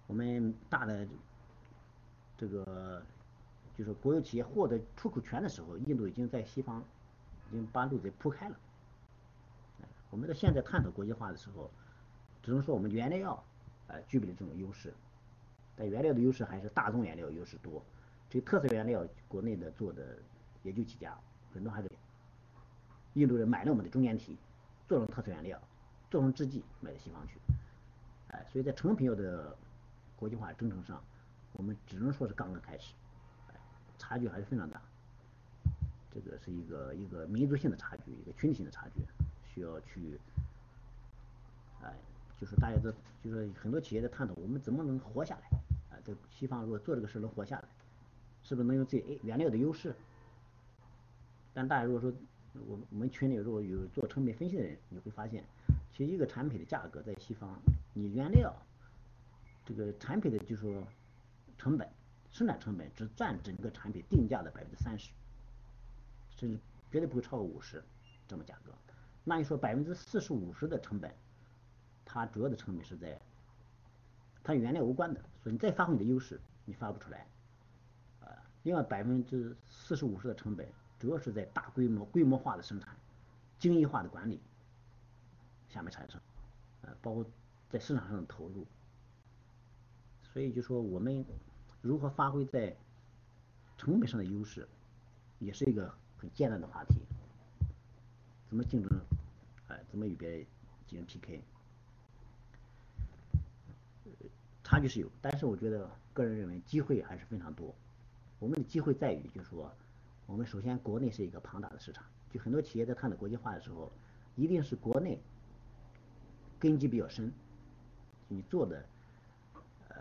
我们大的这个。就是国有企业获得出口权的时候，印度已经在西方已经把路给铺开了。我们到现在探讨国际化的时候，只能说我们原料药呃具备了这种优势，但原料的优势还是大宗原料优势多。这特色原料国内的做的也就几家，很多还是印度人买了我们的中间体，做成特色原料，做成制剂卖到西方去。哎，所以在成品药的国际化征程上，我们只能说是刚刚开始。哎差距还是非常大，这个是一个一个民族性的差距，一个群体性的差距，需要去，哎，就是大家都就是很多企业在探讨我们怎么能活下来，啊，在西方如果做这个事能活下来，是不是能用自己原料的优势？但大家如果说我我们群里如果有做成本分析的人，你会发现，其实一个产品的价格在西方，你原料这个产品的就是说成本。生产成本只占整个产品定价的百分之三十，甚至绝对不会超过五十这么价格。那你说百分之四十五十的成本，它主要的成本是在它原料无关的，所以你再发挥你的优势，你发不出来。呃，另外百分之四十五十的成本，主要是在大规模规模化的生产、精益化的管理下面产生。呃，包括在市场上的投入。所以就说我们如何发挥在成本上的优势，也是一个很艰难的话题。怎么竞争？哎，怎么与别人进行 PK？差距是有，但是我觉得个人认为机会还是非常多。我们的机会在于，就是说，我们首先国内是一个庞大的市场，就很多企业在探讨国际化的时候，一定是国内根基比较深，你做的，呃，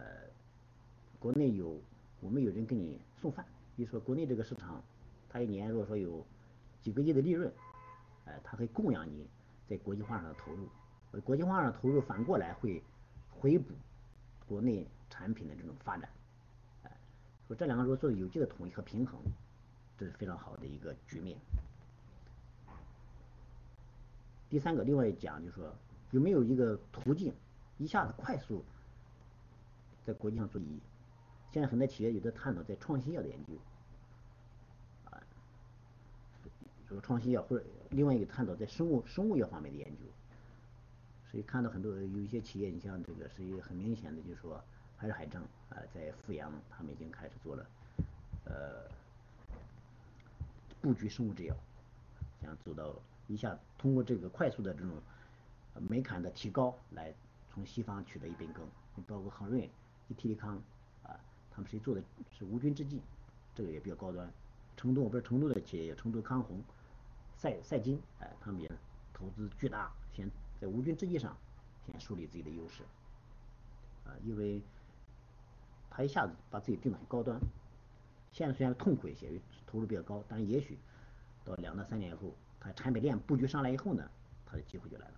国内有我们有人给你送饭，比如说国内这个市场，它一年如果说有几个亿的利润，哎，它会供养你在国际化上的投入，国际化上投入反过来会回补国内产品的这种发展。说这两个如果做有机的统一和平衡，这是非常好的一个局面。第三个，另外讲就是说，有没有一个途径，一下子快速在国际上做第一？现在很多企业有的探讨在创新药的研究，啊，说创新药或者另外一个探讨在生物生物药方面的研究。所以看到很多有一些企业，你像这个是一个很明显的，就是说。还是海正啊，在阜阳，他们已经开始做了，呃，布局生物制药，想走到一下通过这个快速的这种门槛的提高，来从西方取得一杯羹。包括恒瑞、伊利康啊，他们谁做的是无菌制剂，这个也比较高端。成都，我不是成都的企业，成都康弘、赛赛金，哎，他们也投资巨大，先在无菌制剂上先树立自己的优势，啊，因为。他一下子把自己定的很高端，现在虽然痛苦一些，投入比较高，但是也许到两到三年以后，它产品链布局上来以后呢，它的机会就来了。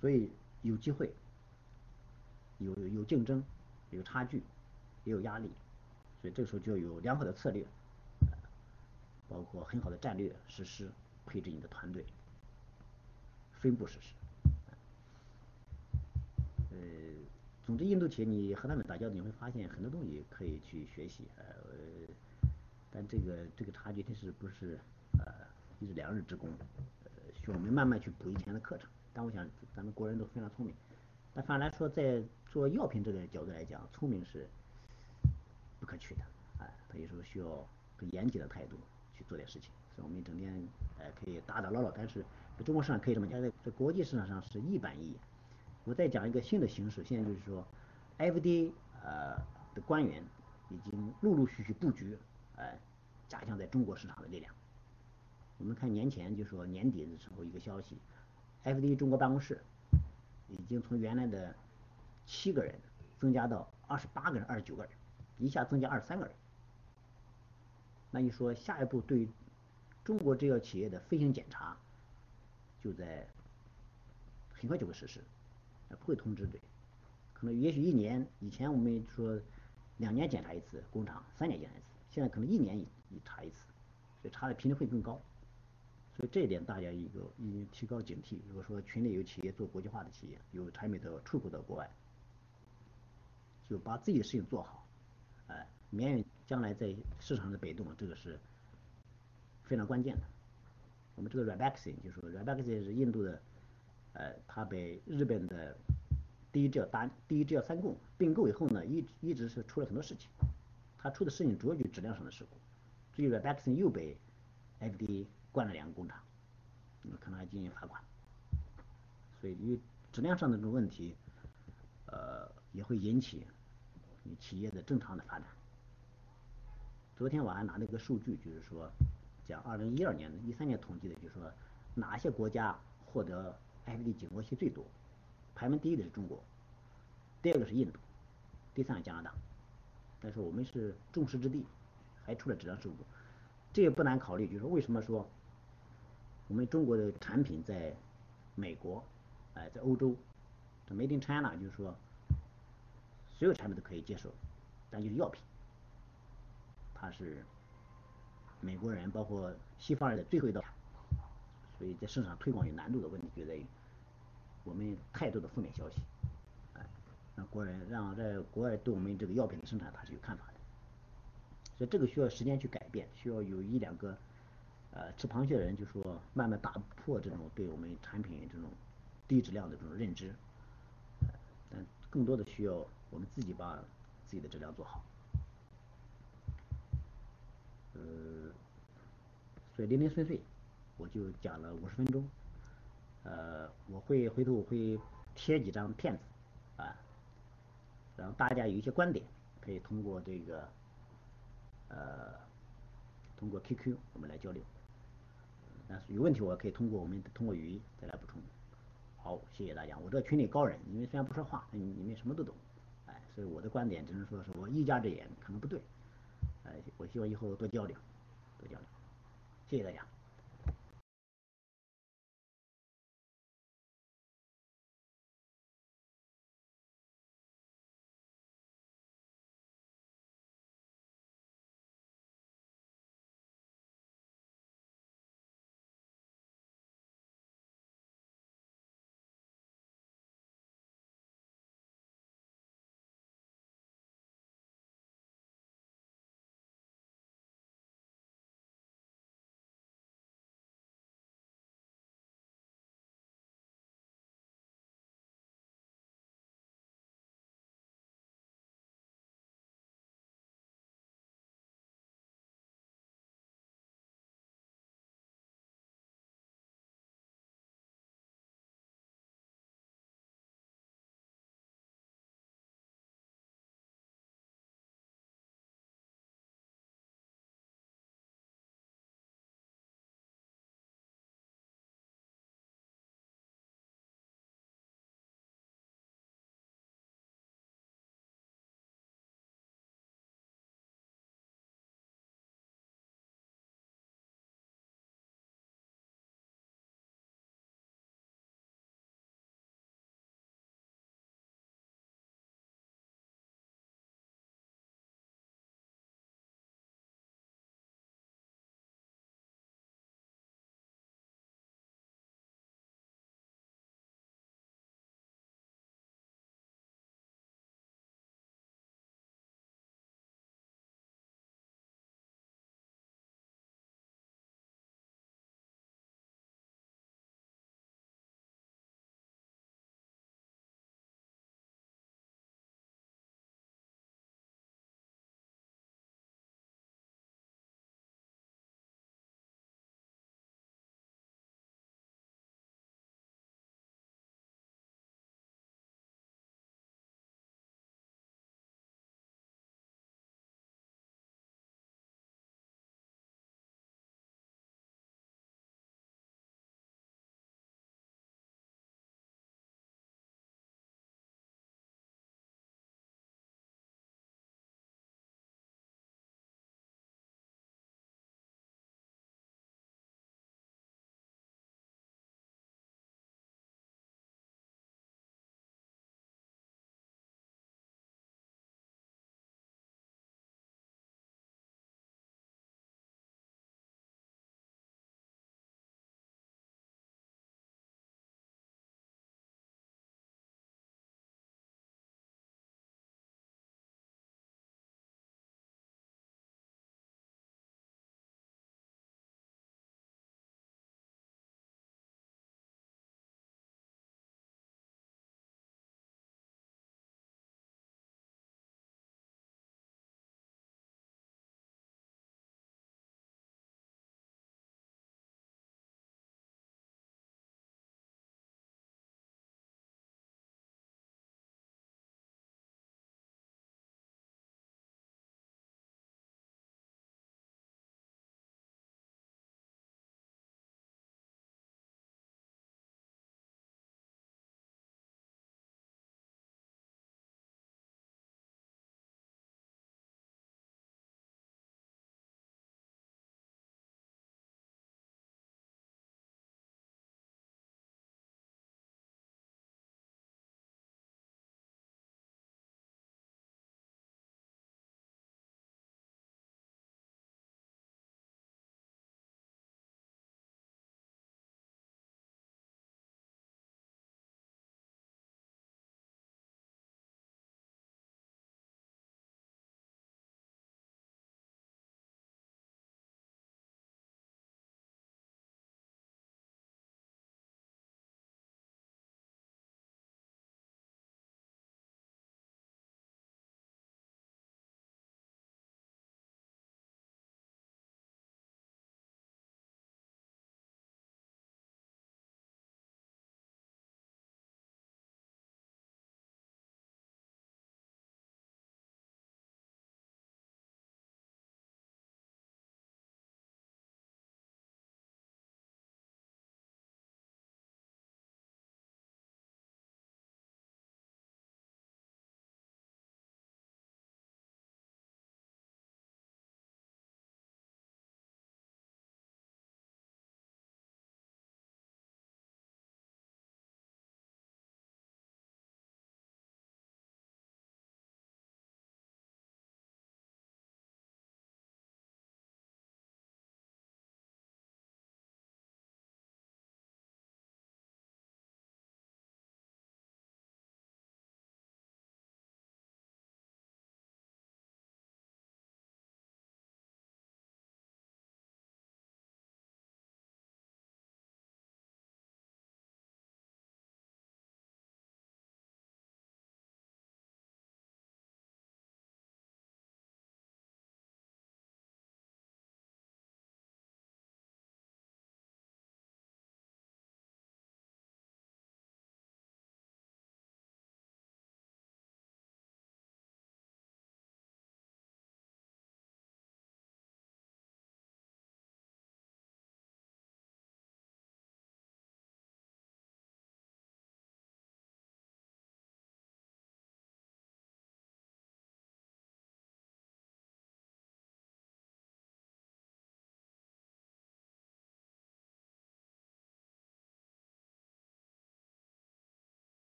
所以有机会，有有竞争，有差距，也有压力，所以这个时候就要有良好的策略，包括很好的战略实施，配置你的团队，分步实施。呃总之，印度企业你和他们打交道，你会发现很多东西可以去学习，呃，但这个这个差距真是不是呃一日两日之功，呃，需要我们慢慢去补以前的课程。但我想咱们国人都非常聪明，但反而来说，在做药品这个角度来讲，聪明是不可取的，哎，他有时候需要很严谨的态度去做点事情。所以我们整天呃可以打打闹闹，但是在中国市场可以这么讲，在在国际市场上是一板一眼。我再讲一个新的形式，现在就是说，FDA 呃的官员已经陆陆续续布局，呃，加强在中国市场的力量。我们看年前就说年底的时候一个消息，FDA 中国办公室已经从原来的七个人增加到二十八个人、二十九个人，一下增加二十三个人。那你说下一步对中国制药企业的飞行检查，就在很快就会实施。不会通知的，可能也许一年以前我们说两年检查一次工厂，三年检查一次，现在可能一年一一查一次，所以查的频率会更高。所以这一点大家一个一提高警惕。如果说群里有企业做国际化的企业，有产品的出口到国外，就把自己的事情做好，哎，免于将来在市场的被动，这个是非常关键的。我们这个 Rebaxin 就说 Rebaxin 是印度的。呃，他被日本的第一制药单第一制药三共并购以后呢，一一直是出了很多事情。他出的事情主要就是质量上的事故。至于 r e b a x i n 又被 FDA 关了两个工厂，可能还进行罚款。所以因为质量上的这种问题，呃，也会引起你企业的正常的发展。昨天我还拿了一个数据，就是说讲二零一二年、一三年统计的，就是说哪些国家获得 FDA 警过期最多，排名第一的是中国，第二个是印度，第三个加拿大。但是我们是众矢之的，还出了质量事故，这也不难考虑，就是为什么说我们中国的产品在美国，哎，在欧洲，Made in China 就是说所有产品都可以接受，但就是药品，它是美国人包括西方人的最后一道。所以在市场推广有难度的问题就在于我们太多的负面消息，哎，让国人让在国外对我们这个药品的生产他是有看法的，所以这个需要时间去改变，需要有一两个呃吃螃蟹的人就说慢慢打破这种对我们产品这种低质量的这种认知，但更多的需要我们自己把自己的质量做好。呃，所以零零碎碎，我就讲了五十分钟。呃，我会回头我会贴几张片子，啊，让大家有一些观点，可以通过这个，呃，通过 QQ 我们来交流。但是有问题我可以通过我们通过语音再来补充。好，谢谢大家。我这群里高人，你们虽然不说话，你你们什么都懂，哎，所以我的观点只能说是我一家之言，可能不对。哎，我希望以后多交流，多交流。谢谢大家。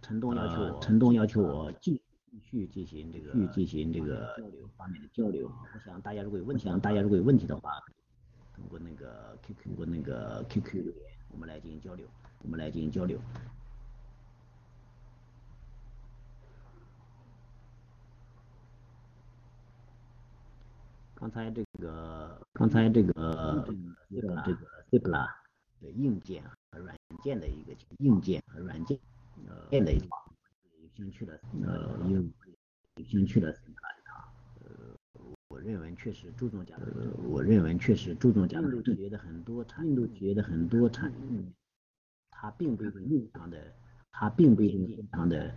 陈东要求我，陈东要求我继续进行这个续进行这个交流方面的交流。我想大家如果有问题，想大家如果有问题的话，通过那个 QQ 通过那个 QQ 留言，我们来进行交流。我们来进行交流。刚才这个刚才这个这个这个 Cipla 的硬件和软件的一个硬件和软件呃件的一有兴趣的呃有有兴趣的 Cipla 我认为确实注重讲的呃，我认为确实注重讲印的度企业的很多产印度企业的很多产品，它并不一定非常的它并不一定非常的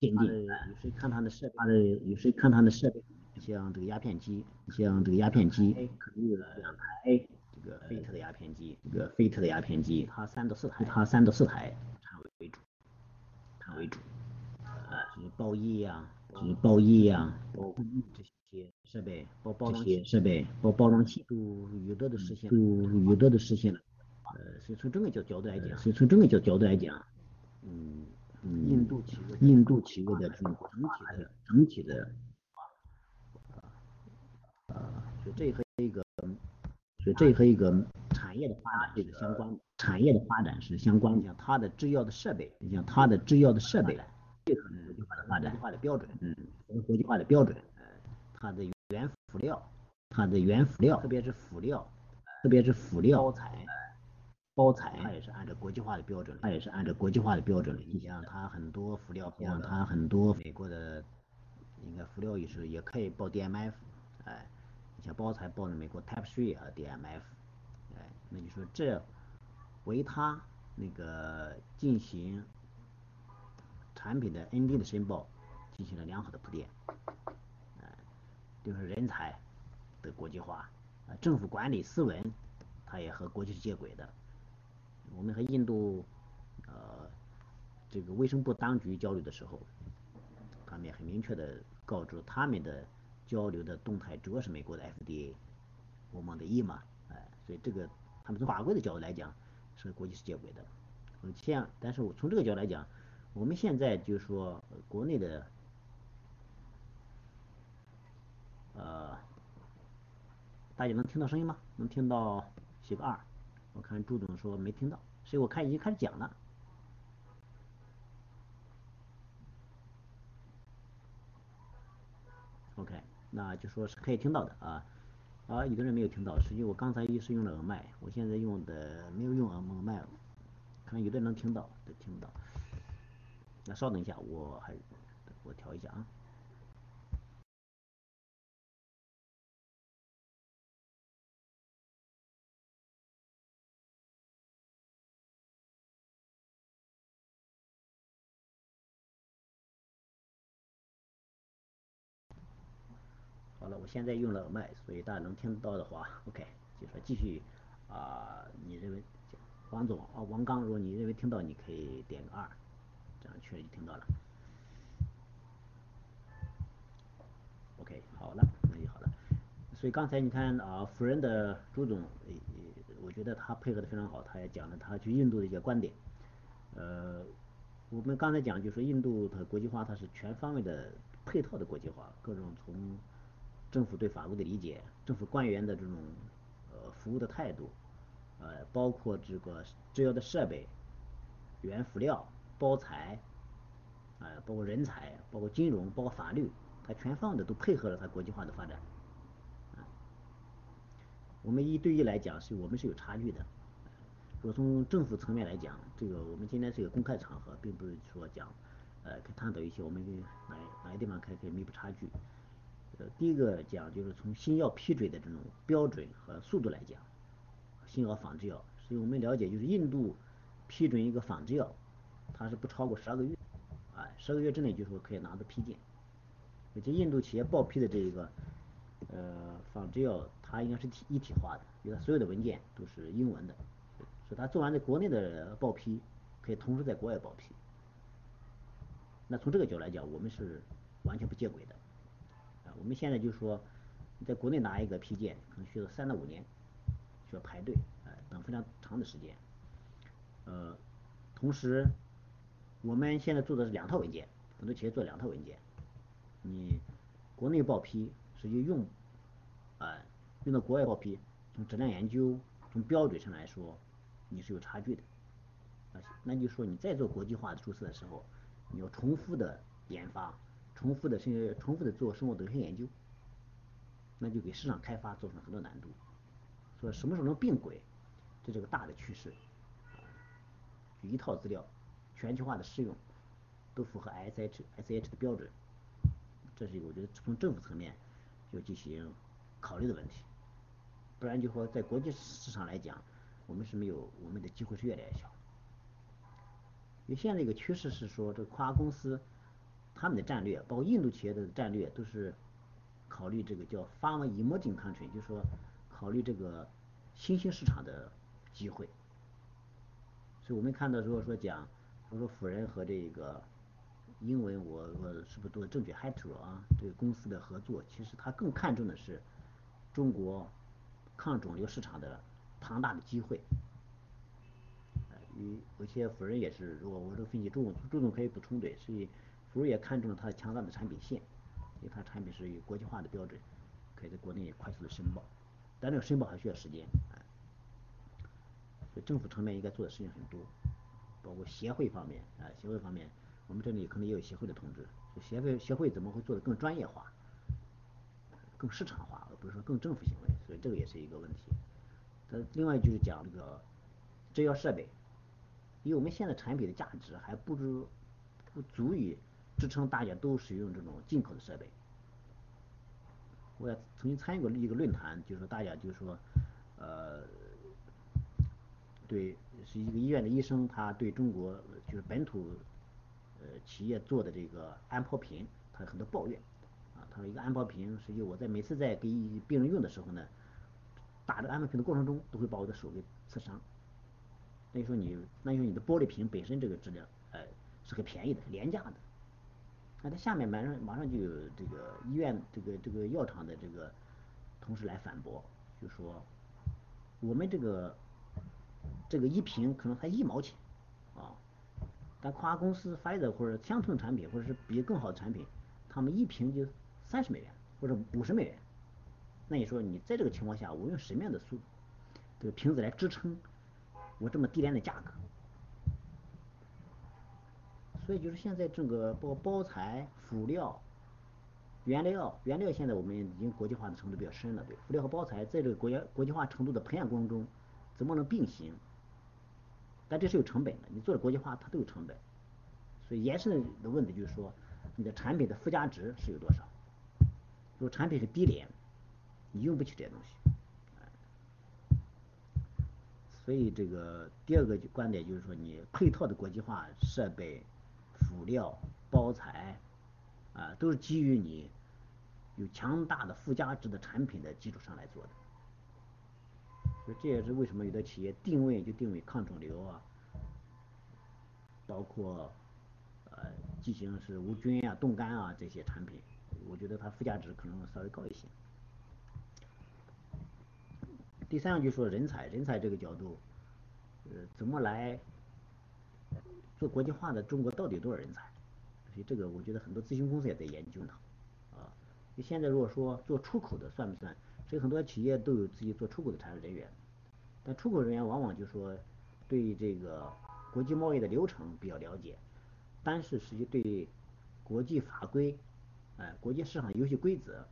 先它的进，有谁看它的设备，它的有谁看它的设备，像这个鸦片机，像这个鸦片机，可能有两台这个飞特的鸦片机，这个飞特的鸦片机，它三到四台它三到四台产为主，产为主，啊，就是包衣呀、就是包衣呀，包这些设备，包包这装器些设备包包装器都有的的实现都有的的实现了。呃，所以从这个角角度来讲，所以从这个角角度来讲，嗯，嗯，印度企业印度企业的这种整体的，整体的，所以这和一个所以这和一个产业的发展是相关的。产业的发展是相关的。像它的制药的设备，你像它的制药的设备，配合国际化的发展、国际化的标准，嗯，和国际化的标准，它的原辅料，它的原辅料特，别是辅料、特别是辅料包、材，包材它，也是按照国际化的标准。它也是按照国际化的标准你。像它很多辅料包像，它很多美国的应该辅料也是也可以报 DMF，哎，你像包材报的美国 Type Three 和 DMF，哎，那就说这为他那个进行产品的 ND 的申报进行了良好的铺垫，哎，就是人才的国际化，啊，政府管理斯文，它也和国际接轨的。我们和印度呃这个卫生部当局交流的时候，他们也很明确的告知他们的交流的动态主要是美国的 FDA，我们的 EMA，哎，所以这个他们从法规的角度来讲是国际是接轨的。嗯，像但是我从这个角度来讲，我们现在就是说国内的呃，大家能听到声音吗？能听到写个二。我看朱总说没听到，所以我看已经开始讲了。OK，那就说是可以听到的啊。啊，有的人没有听到，实际我刚才一是用了耳麦，我现在用的没有用耳耳麦，看有的人能听到，都听不到。那稍等一下，我还我调一下啊。好了，我现在用了麦，所以大家能听得到的话，OK，就说继续啊、你认为王总啊王刚，如果你认为听到，你可以点个二，这样确认听到了。OK，好了，那就好了。所以刚才你看啊，辅仁的朱总，呃，呃我觉得他配合的非常好，他也讲了他去印度的一些观点。呃，我们刚才讲就是说印度的国际化，它是全方位的配套的国际化，各种从政府对法规的理解，政府官员的这种呃服务的态度，呃，包括这个制药的设备、原辅料、包材，啊、包括人才，包括金融，包括法律，它全方的都配合了它国际化的发展。啊，我们一对一来讲，是我们是有差距的。如果从政府层面来讲，这个我们今天是一个公开场合，并不是说讲，呃，可以探讨一些我们哪哪些地方可以可以弥补差距。第一个讲就是从新药批准的这种标准和速度来讲，新药仿制药，所以我们了解就是印度批准一个仿制药，它是不超过十二个月，啊，十二个月之内就说可以拿到批件，而且印度企业报批的这一个呃仿制药，它应该是体一体化的，因为它所有的文件都是英文的，所以它做完在国内的报批，可以同时在国外报批。那从这个角度来讲，我们是完全不接轨的。我们现在就说，你在国内拿一个批件，可能需要三到五年，需要排队，哎、等非常长的时间。呃，同时，我们现在做的是两套文件，很多企业做两套文件，你国内报批实际用，啊，用到国外报批，从质量研究、从标准上来说，你是有差距的，啊，那就说你在做国际化的注册的时候，你要重复的研发，重复的是重复的做生物德性研究，那就给市场开发造成很多难度。说什么时候能并轨，这是个大的趋势，一套资料。全球化的适用都符合 SH SH 的标准，这是我觉得从政府层面要进行考虑的问题，不然就说在国际市场来讲，我们是没有我们的机会是越来越小。因为现在一个趋势是说，这个跨国公司他们的战略，包括印度企业的战略，都是考虑这个叫 Farm Emerging Country，就是说考虑这个新兴市场的机会。所以我们看到如果说讲。我说辅仁和这个英文，我我是不是读的正确？Hetero 啊，这个公司的合作，其实他更看重的是中国抗肿瘤市场的庞大的机会。呃，有有些辅仁也是，如果我这个分析，朱朱总可以补充对，所以辅仁也看中了它的强大的产品线，因为它产品是有国际化的标准，可以在国内快速的申报，但这个申报还需要时间，哎，所以政府层面应该做的事情很多。包括协会方面啊，协会方面，我们这里可能也有协会的同志。协会协会怎么会做得更专业化、更市场化，而不是说更政府行为？所以这个也是一个问题。它另外就是讲这个制药设备，因为我们现在产品的价值还不足不足以支撑大家都使用这种进口的设备。我也曾经参与过一个论坛，就是说大家就是说，呃。对，是一个医院的医生，他对中国就是本土呃企业做的这个安保品，他有很多抱怨啊。他说一个安保品，实际我在每次在给病人用的时候呢，打这个安保品的过程中，都会把我的手给刺伤。那就说你，那就说你的玻璃瓶本身这个质量，呃，是很便宜的、廉价的。那他下面马上马上就有这个医院这个这个药厂的这个同事来反驳，就说我们这个。这个一瓶可能才一毛钱，啊，但跨国公司发的或者相同产品，或者是比更好的产品，他们一瓶就三十美元或者五十美元。那你说你在这个情况下，我用什么样的速度这个瓶子来支撑我这么低廉的价格？所以就是现在这个包包材、辅料、原料、原料，现在我们已经国际化的程度比较深了，对，辅料和包材在这个国家国际化程度的培养过程中，怎么能并行？但这是有成本的，你做的国际化它都有成本，所以延伸的问题就是说，你的产品的附加值是有多少？如果产品是低廉，你用不起这些东西。所以这个第二个观点就是说，你配套的国际化设备、辅料、包材啊，都是基于你有强大的附加值的产品的基础上来做的。所以这也是为什么有的企业定位就定位抗肿瘤啊，包括呃进行是无菌啊、冻干啊这些产品，我觉得它附加值可能稍微高一些。第三个就说人才，人才这个角度，呃，怎么来做国际化的中国到底有多少人才？所以这个我觉得很多咨询公司也在研究呢，啊，你现在如果说做出口的算不算？所以很多企业都有自己做出口的产业人员，但出口人员往往就说对这个国际贸易的流程比较了解，但是实际对国际法规、哎国际市场游戏规则、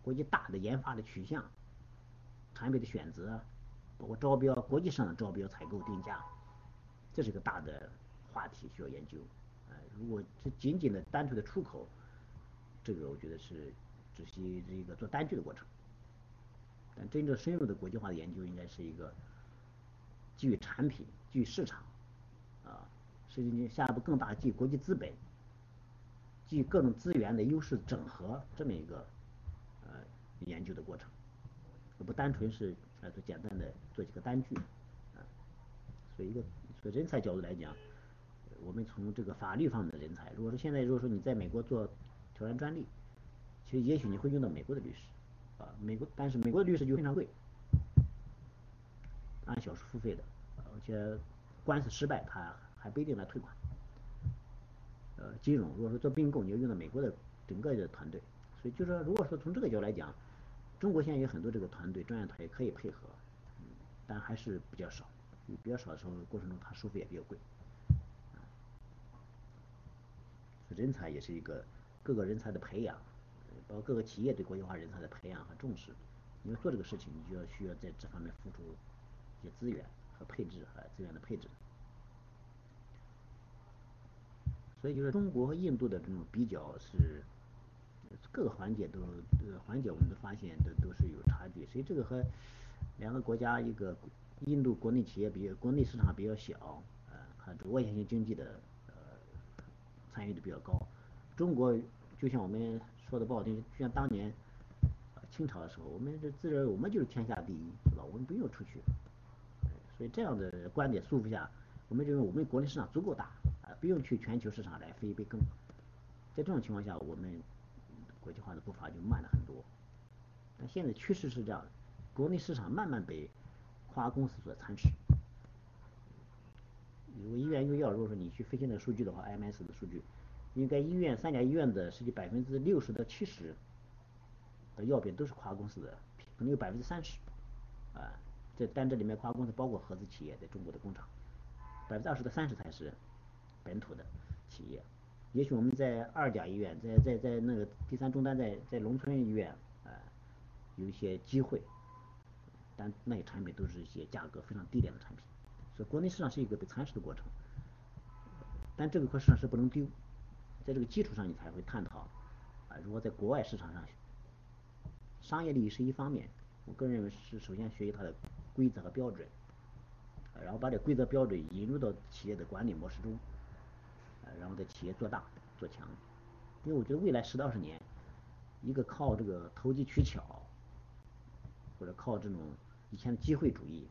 国际大的研发的取向、产品的选择，包括招标、国际上的招标、采购、定价，这是个大的话题需要研究。哎，如果这仅仅的单纯的出口，这个我觉得是只是这个做单据的过程。但真正深入的国际化的研究，应该是一个基于产品、基于市场，啊，甚至你下一步更大基于国际资本、基于各种资源的优势整合这么一个呃研究的过程，不单纯是来做简单的做几个单据，啊，所以一个从人才角度来讲，我们从这个法律方面的人才，如果说现在如果说你在美国做挑战专利，其实也许你会用到美国的律师。啊，美国，但是美国的律师就非常贵，按小时付费的，而且官司失败他还不一定来退款，呃金融，如果说做并购，你要用到美国的整个的团队，所以就说，如果说从这个角度来讲，中国现在有很多这个团队专业团队可以配合，但还是比较少，比较少的时候过程中，它收费也比较贵。人才也是一个各个人才的培养，包括各个企业对国际化人才的培养和重视。因为做这个事情，你就要需要在这方面付出一些资源和配置和，资源的配置。所以就是中国和印度的这种比较是各个环节都环节我们都发现都都是有差距。所以这个和两个国家一个印度国内企业比国内市场比较小，呃，它这外向型经济的。呃参与度比较高，中国就像我们说的不好听，就像当年清朝的时候，我们这自认为我们就是天下第一，是吧？我们不用出去，所以这样的观点束缚下，我们认为我们国内市场足够大，啊，不用去全球市场来分一杯羹。在这种情况下，我们国际化的步伐就慢了很多。但现在趋势是这样的，国内市场慢慢被跨国公司所参持。如果医院用药，如果说你去分析那个数据的话，IMS 的数据，应该医院三甲医院的实际百分之六十到七十的药品都是跨国公司的，可能有百分之三十，啊，这但这里面跨国公司包括合资企业在中国的工厂，百分之二十到三十才是本土的企业。也许我们在二甲医院，在在在那个第三终端在在农村医院啊，有一些机会，但那些产品都是一些价格非常低廉的产品。所以国内市场是一个被蚕食的过程，但这个块市场是不能丢，在这个基础上你才会探讨，啊，如果在国外市场上，商业利益是一方面，我个人认为是首先学习它的规则和标准，然后把这规则标准引入到企业的管理模式中，然后在企业做大做强，因为我觉得未来十到二十年，一个靠这个投机取巧，或者靠这种以前的机会主义，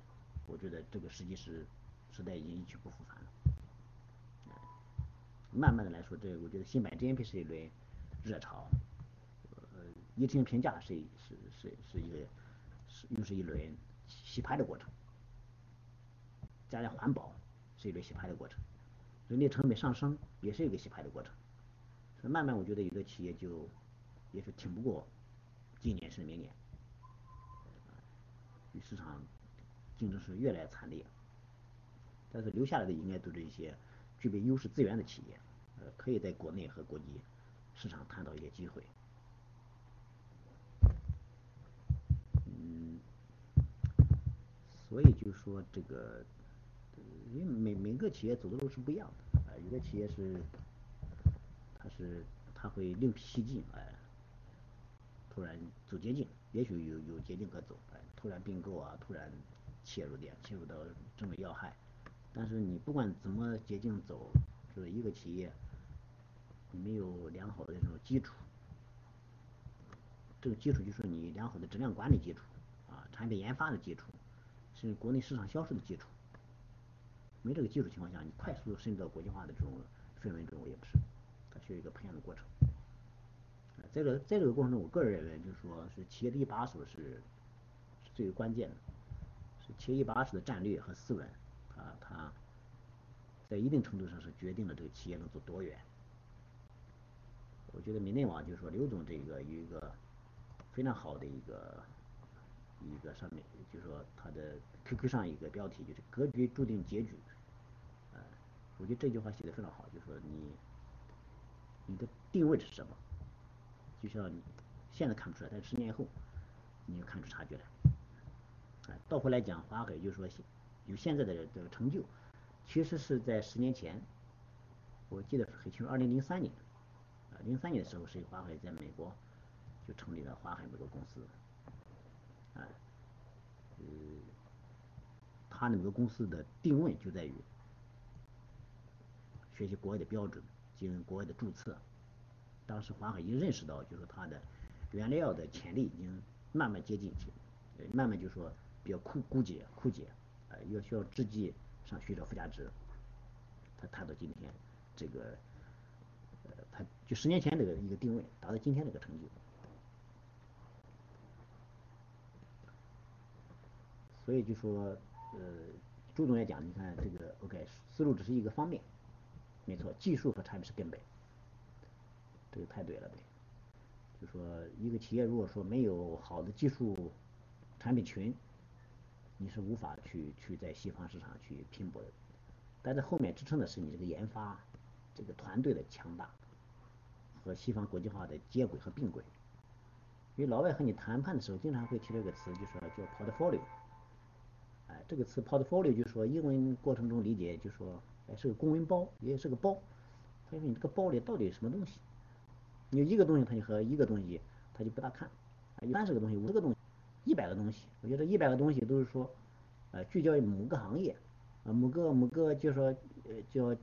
我觉得这个实际是。时代已经一去不复返了，慢慢的来说，这我觉得新版 GMP 是一轮热潮，呃，一听评价是是是是一个是又是一轮洗牌的过程，加上环保是一轮洗牌的过程，人力成本上升也是一个洗牌的过程，所以慢慢我觉得有的企业就也是挺不过今年甚至明年，市场竞争是越来越惨烈。但是留下来的应该都是一些具备优势资源的企业，呃，可以在国内和国际市场探到一些机会。嗯，所以就说这个，因为每每个企业走的路是不一样的，啊，有的企业是，它是它会另辟蹊径，哎，突然走捷径，也许有有捷径可走，突然并购啊，突然切入点，切入到这么要害。但是你不管怎么捷径走，就是一个企业，你没有良好的这种基础，这个基础就是你良好的质量管理基础，啊，产品研发的基础，甚至国内市场销售的基础，没这个基础情况下，你快速渗入到国际化的这种氛围中也不是，它需要一个培养的过程。在这在这个过程中，我个人认为就是说是企业的一把手是最为关键的，是企业一把手的战略和思维。啊，它在一定程度上是决定了这个企业能走多远。我觉得米内网就是说刘总这个有一个非常好的一个一个上面，就是说他的 QQ 上一个标题就是“格局注定结局”。呃，我觉得这句话写的非常好，就是说你你的定位是什么？就像你现在看不出来，但是十年以后你就看出差距来。倒回来讲，华海就是说。有现在的这个成就，其实是在十年前，我记得很清楚，二零零三年，啊，零三年的时候，是华海在美国就成立了华海这个公司，啊，呃，他那个公司的定位就在于学习国外的标准，进行国外的注册。当时华海已经认识到，就是它的原料的潜力已经慢慢接近去，慢慢就说比较枯枯竭枯竭。呃，要需要制剂上寻找附加值，他谈到今天这个，呃，他就十年前这个一个定位，达到今天这个成就。所以就说，呃，朱总也讲，你看这个 OK，思路只是一个方面，没错，技术和产品是根本，这个太对了，呗。就说一个企业如果说没有好的技术产品群，你是无法去去在西方市场去拼搏的。但在后面支撑的是你这个研发这个团队的强大和西方国际化的接轨和并轨。因为老外和你谈判的时候，经常会提这个词，就说叫 portfolio。哎，这个词 portfolio 就说英文过程中理解就说，哎是个公文包，也是个包。他说你这个包里到底有什么东西？你有一个东西他就和一个东西他就不大看，三十个东西五十个东西一百个东西，我觉得一百个东西都是说，呃聚焦于某个行业，啊某个某个就是说呃叫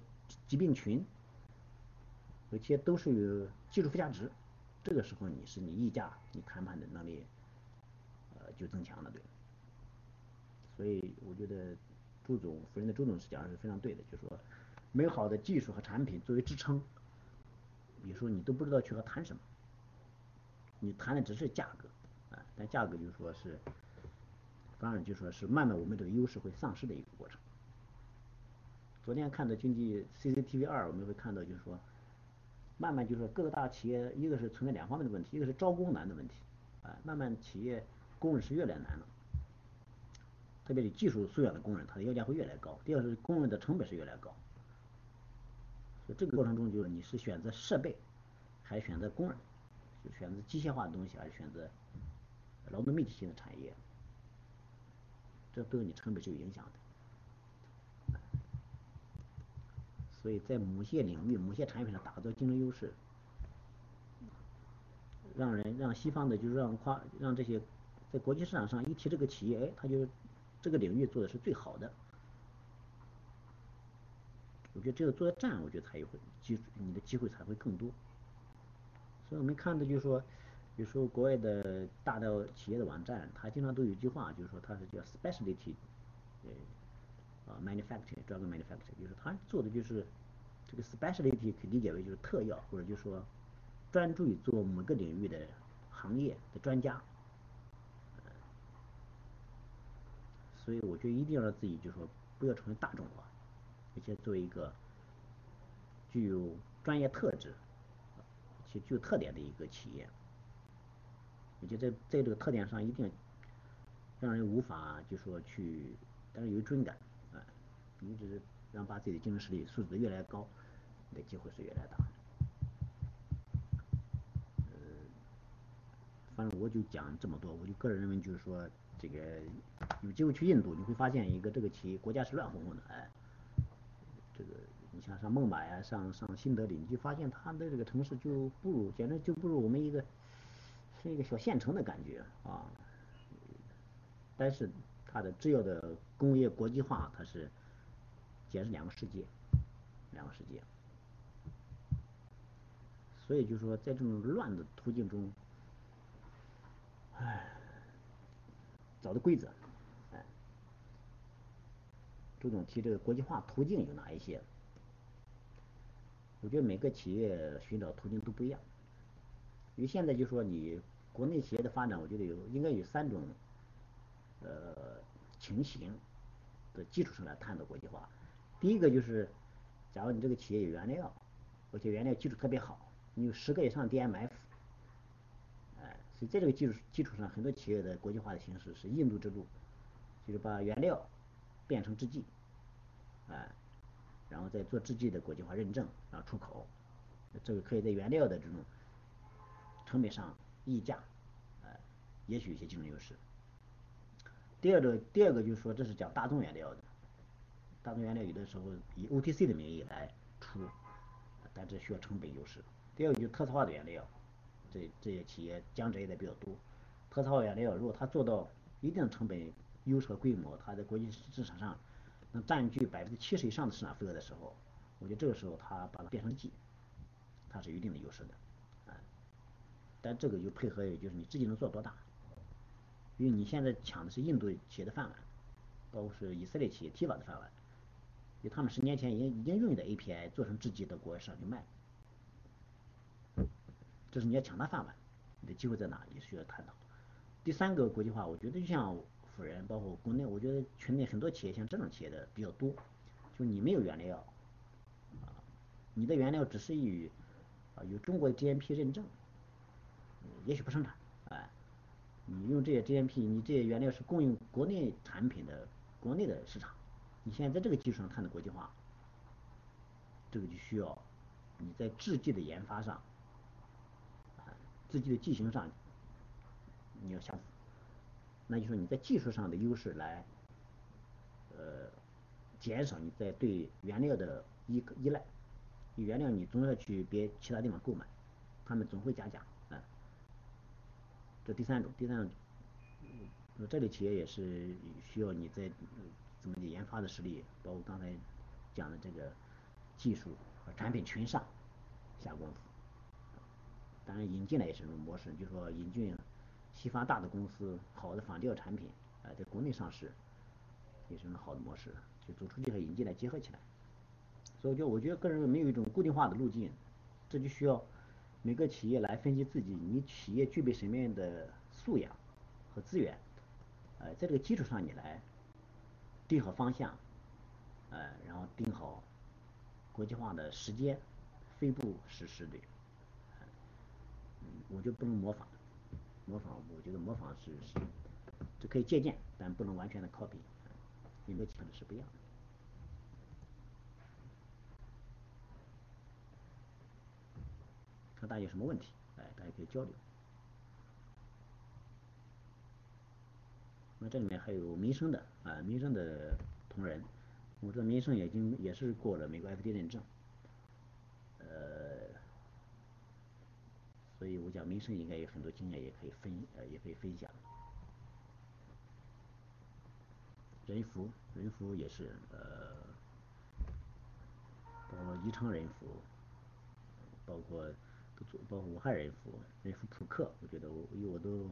疾病群，而且都是有技术附加值，这个时候你是你议价你谈判的能力，呃就增强了对。所以我觉得朱总夫人的朱总是讲的是非常对的，就是说没有好的技术和产品作为支撑，有时候你都不知道去和谈什么，你谈的只是价格，但价格就是说是，当然就说是慢慢我们这个优势会丧失的一个过程。昨天看的经济 CCTV 二，我们会看到就是说，慢慢就是说各个大企业一个是存在两方面的问题，一个是招工难的问题，啊，慢慢企业工人是越来越难了。特别是技术素养的工人，他的要价会越来越高。第二是工人的成本是越来越高，所以这个过程中就是你是选择设备，还是选择工人，就选择机械化的东西，还是选择劳动密集型的产业，这对你成本是有影响的。所以在某些领域、某些产品上打造竞争优势，让人让西方的，就是让夸让这些在国际市场上一提这个企业，哎，他就。这个领域做的是最好的，我觉得只有做站，我觉得才有会机，你的机会才会更多。所以我们看的就是说，比如说国外的大的企业的网站，它经常都有一句话，就是说它是叫 specialty，呃，啊 manufacturing，专个 manufacturing，就是它做的就是这个 specialty 可以理解为就是特药，或者就是说专注于做某个领域的行业的专家。所以我觉得一定要让自己，就是说不要成为大众化，而且作为一个具有专业特质且具有特点的一个企业。我觉得在在这个特点上，一定让人无法就说去，但是有尊感啊，你只是让把自己的竞争实力素质越来越高，你的机会是越来越大。呃，反正我就讲这么多，我就个人认为就是说。这个有机会去印度，你会发现一个这个企业国家是乱哄哄的，哎，这个你像上孟买啊，上上新德里，你就发现它的这个城市就不如，简直就不如我们一个是一个小县城的感觉啊。但是它的制药的工业国际化，它是简直两个世界，两个世界。所以就说，在这种乱的途径中，唉。找的规则，哎，朱总提这个国际化途径有哪一些？我觉得每个企业寻找途径都不一样，因为现在就说你国内企业的发展，我觉得有应该有三种，呃，情形的基础上来探讨国际化。第一个就是，假如你这个企业有原料，而且原料基础特别好，你有十个以上 DMF。所以在这个基础基础上，很多企业的国际化的形式是印度之路，就是把原料变成制剂，哎，然后再做制剂的国际化认证，然后出口，这个可以在原料的这种成本上溢价，哎，也许有些竞争优势。第二个，第二个就是说，这是讲大宗原料的，大宗原料有的时候以 OTC 的名义来出，但这需要成本优势。第二个就是特色化的原料。这这些企业江浙一带比较多，特色化原料如果它做到一定成本优势和规模，它在国际市场上能占据百分之七十以上的市场份额的时候，我觉得这个时候它把它变成 G，，它是有一定的优势的，但这个就配合也就是你自己能做多大，因为你现在抢的是印度企业的饭碗，包括是以色列企业提瓦的饭碗，因为他们十年前已经已经用你的 API 做成制剂到国外市场去卖。这是你要抢他饭碗，你的机会在哪也需要探讨。第三个国际化，我觉得就像辅仁，包括国内，我觉得群内很多企业像这种企业的比较多，就你没有原料，啊，你的原料只是与啊，有中国的 GMP 认证，也许不生产，哎，你用这些 GMP，你这些原料是供应国内产品的国内的市场，你现在在这个基础上谈的国际化，这个就需要你在制剂的研发上，啊，制剂的剂型上你要相符，那就说你在技术上的优势来，呃，减少你在对原料的依依赖。原料你总要去别其他地方购买，他们总会加价，这第三种，第三种，这类企业也是需要你在怎么的研发的实力，包括刚才讲的这个技术和产品群上下功夫。当然引进来也是这种模式，就是说引进西方大的公司好的仿制药产品，啊，在国内上市也是种好的模式，就走出去和引进来结合起来。所以就我觉得个人没有一种固定化的路径，这就需要每个企业来分析自己，你企业具备什么样的素养和资源，呃，在这个基础上你来定好方向，呃，然后定好国际化的时间，分步实施的，嗯，我觉得不能模仿，模仿我觉得模仿是是，这可以借鉴，但不能完全的 copy，因为可能是不一样的。看大家有什么问题，哎，大家可以交流。那这里面还有民生的啊，民生的同仁，我这民生已经也是过了美国 FDA 认证，呃，所以我讲民生应该有很多经验也可以分呃也可以分享。人福人福也是呃，包括宜昌人福，包括。包括武汉人福、人福扑克，我觉得我因为我都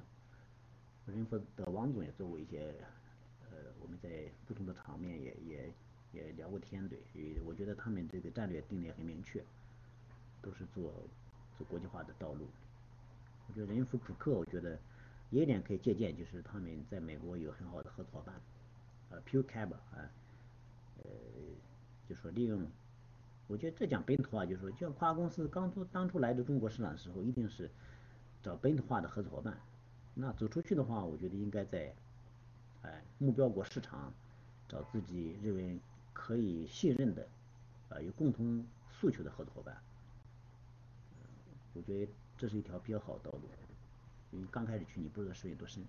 人福的王总也做过一些，呃，我们在不同的场面也也也聊过天，对，我觉得他们这个战略定的也很明确，都是做做国际化的道路。我觉得人福扑克，我觉得有一点可以借鉴，就是他们在美国有很好的合作伙伴，呃，PureCab 啊，呃，就说利用。我觉得这讲本土化，就是说，就像跨国公司刚出当初来的中国市场的时候，一定是找本土化的合作伙伴。那走出去的话，我觉得应该在哎目标国市场找自己认为可以信任的，啊有共同诉求的合作伙伴。我觉得这是一条比较好的道路，因为刚开始去你不知道水有多深。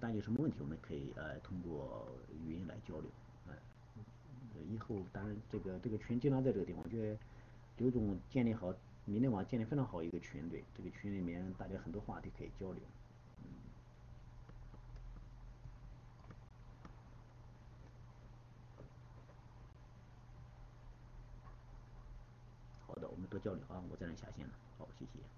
大家有什么问题，我们可以呃通过语音来交流，呃，以后当然这个这个群经常在这个地方，我觉得刘总建立好米内网建立非常好一个群，对，这个群里面大家很多话题可以交流。好的，我们多交流啊，我在这下线了，好，谢谢。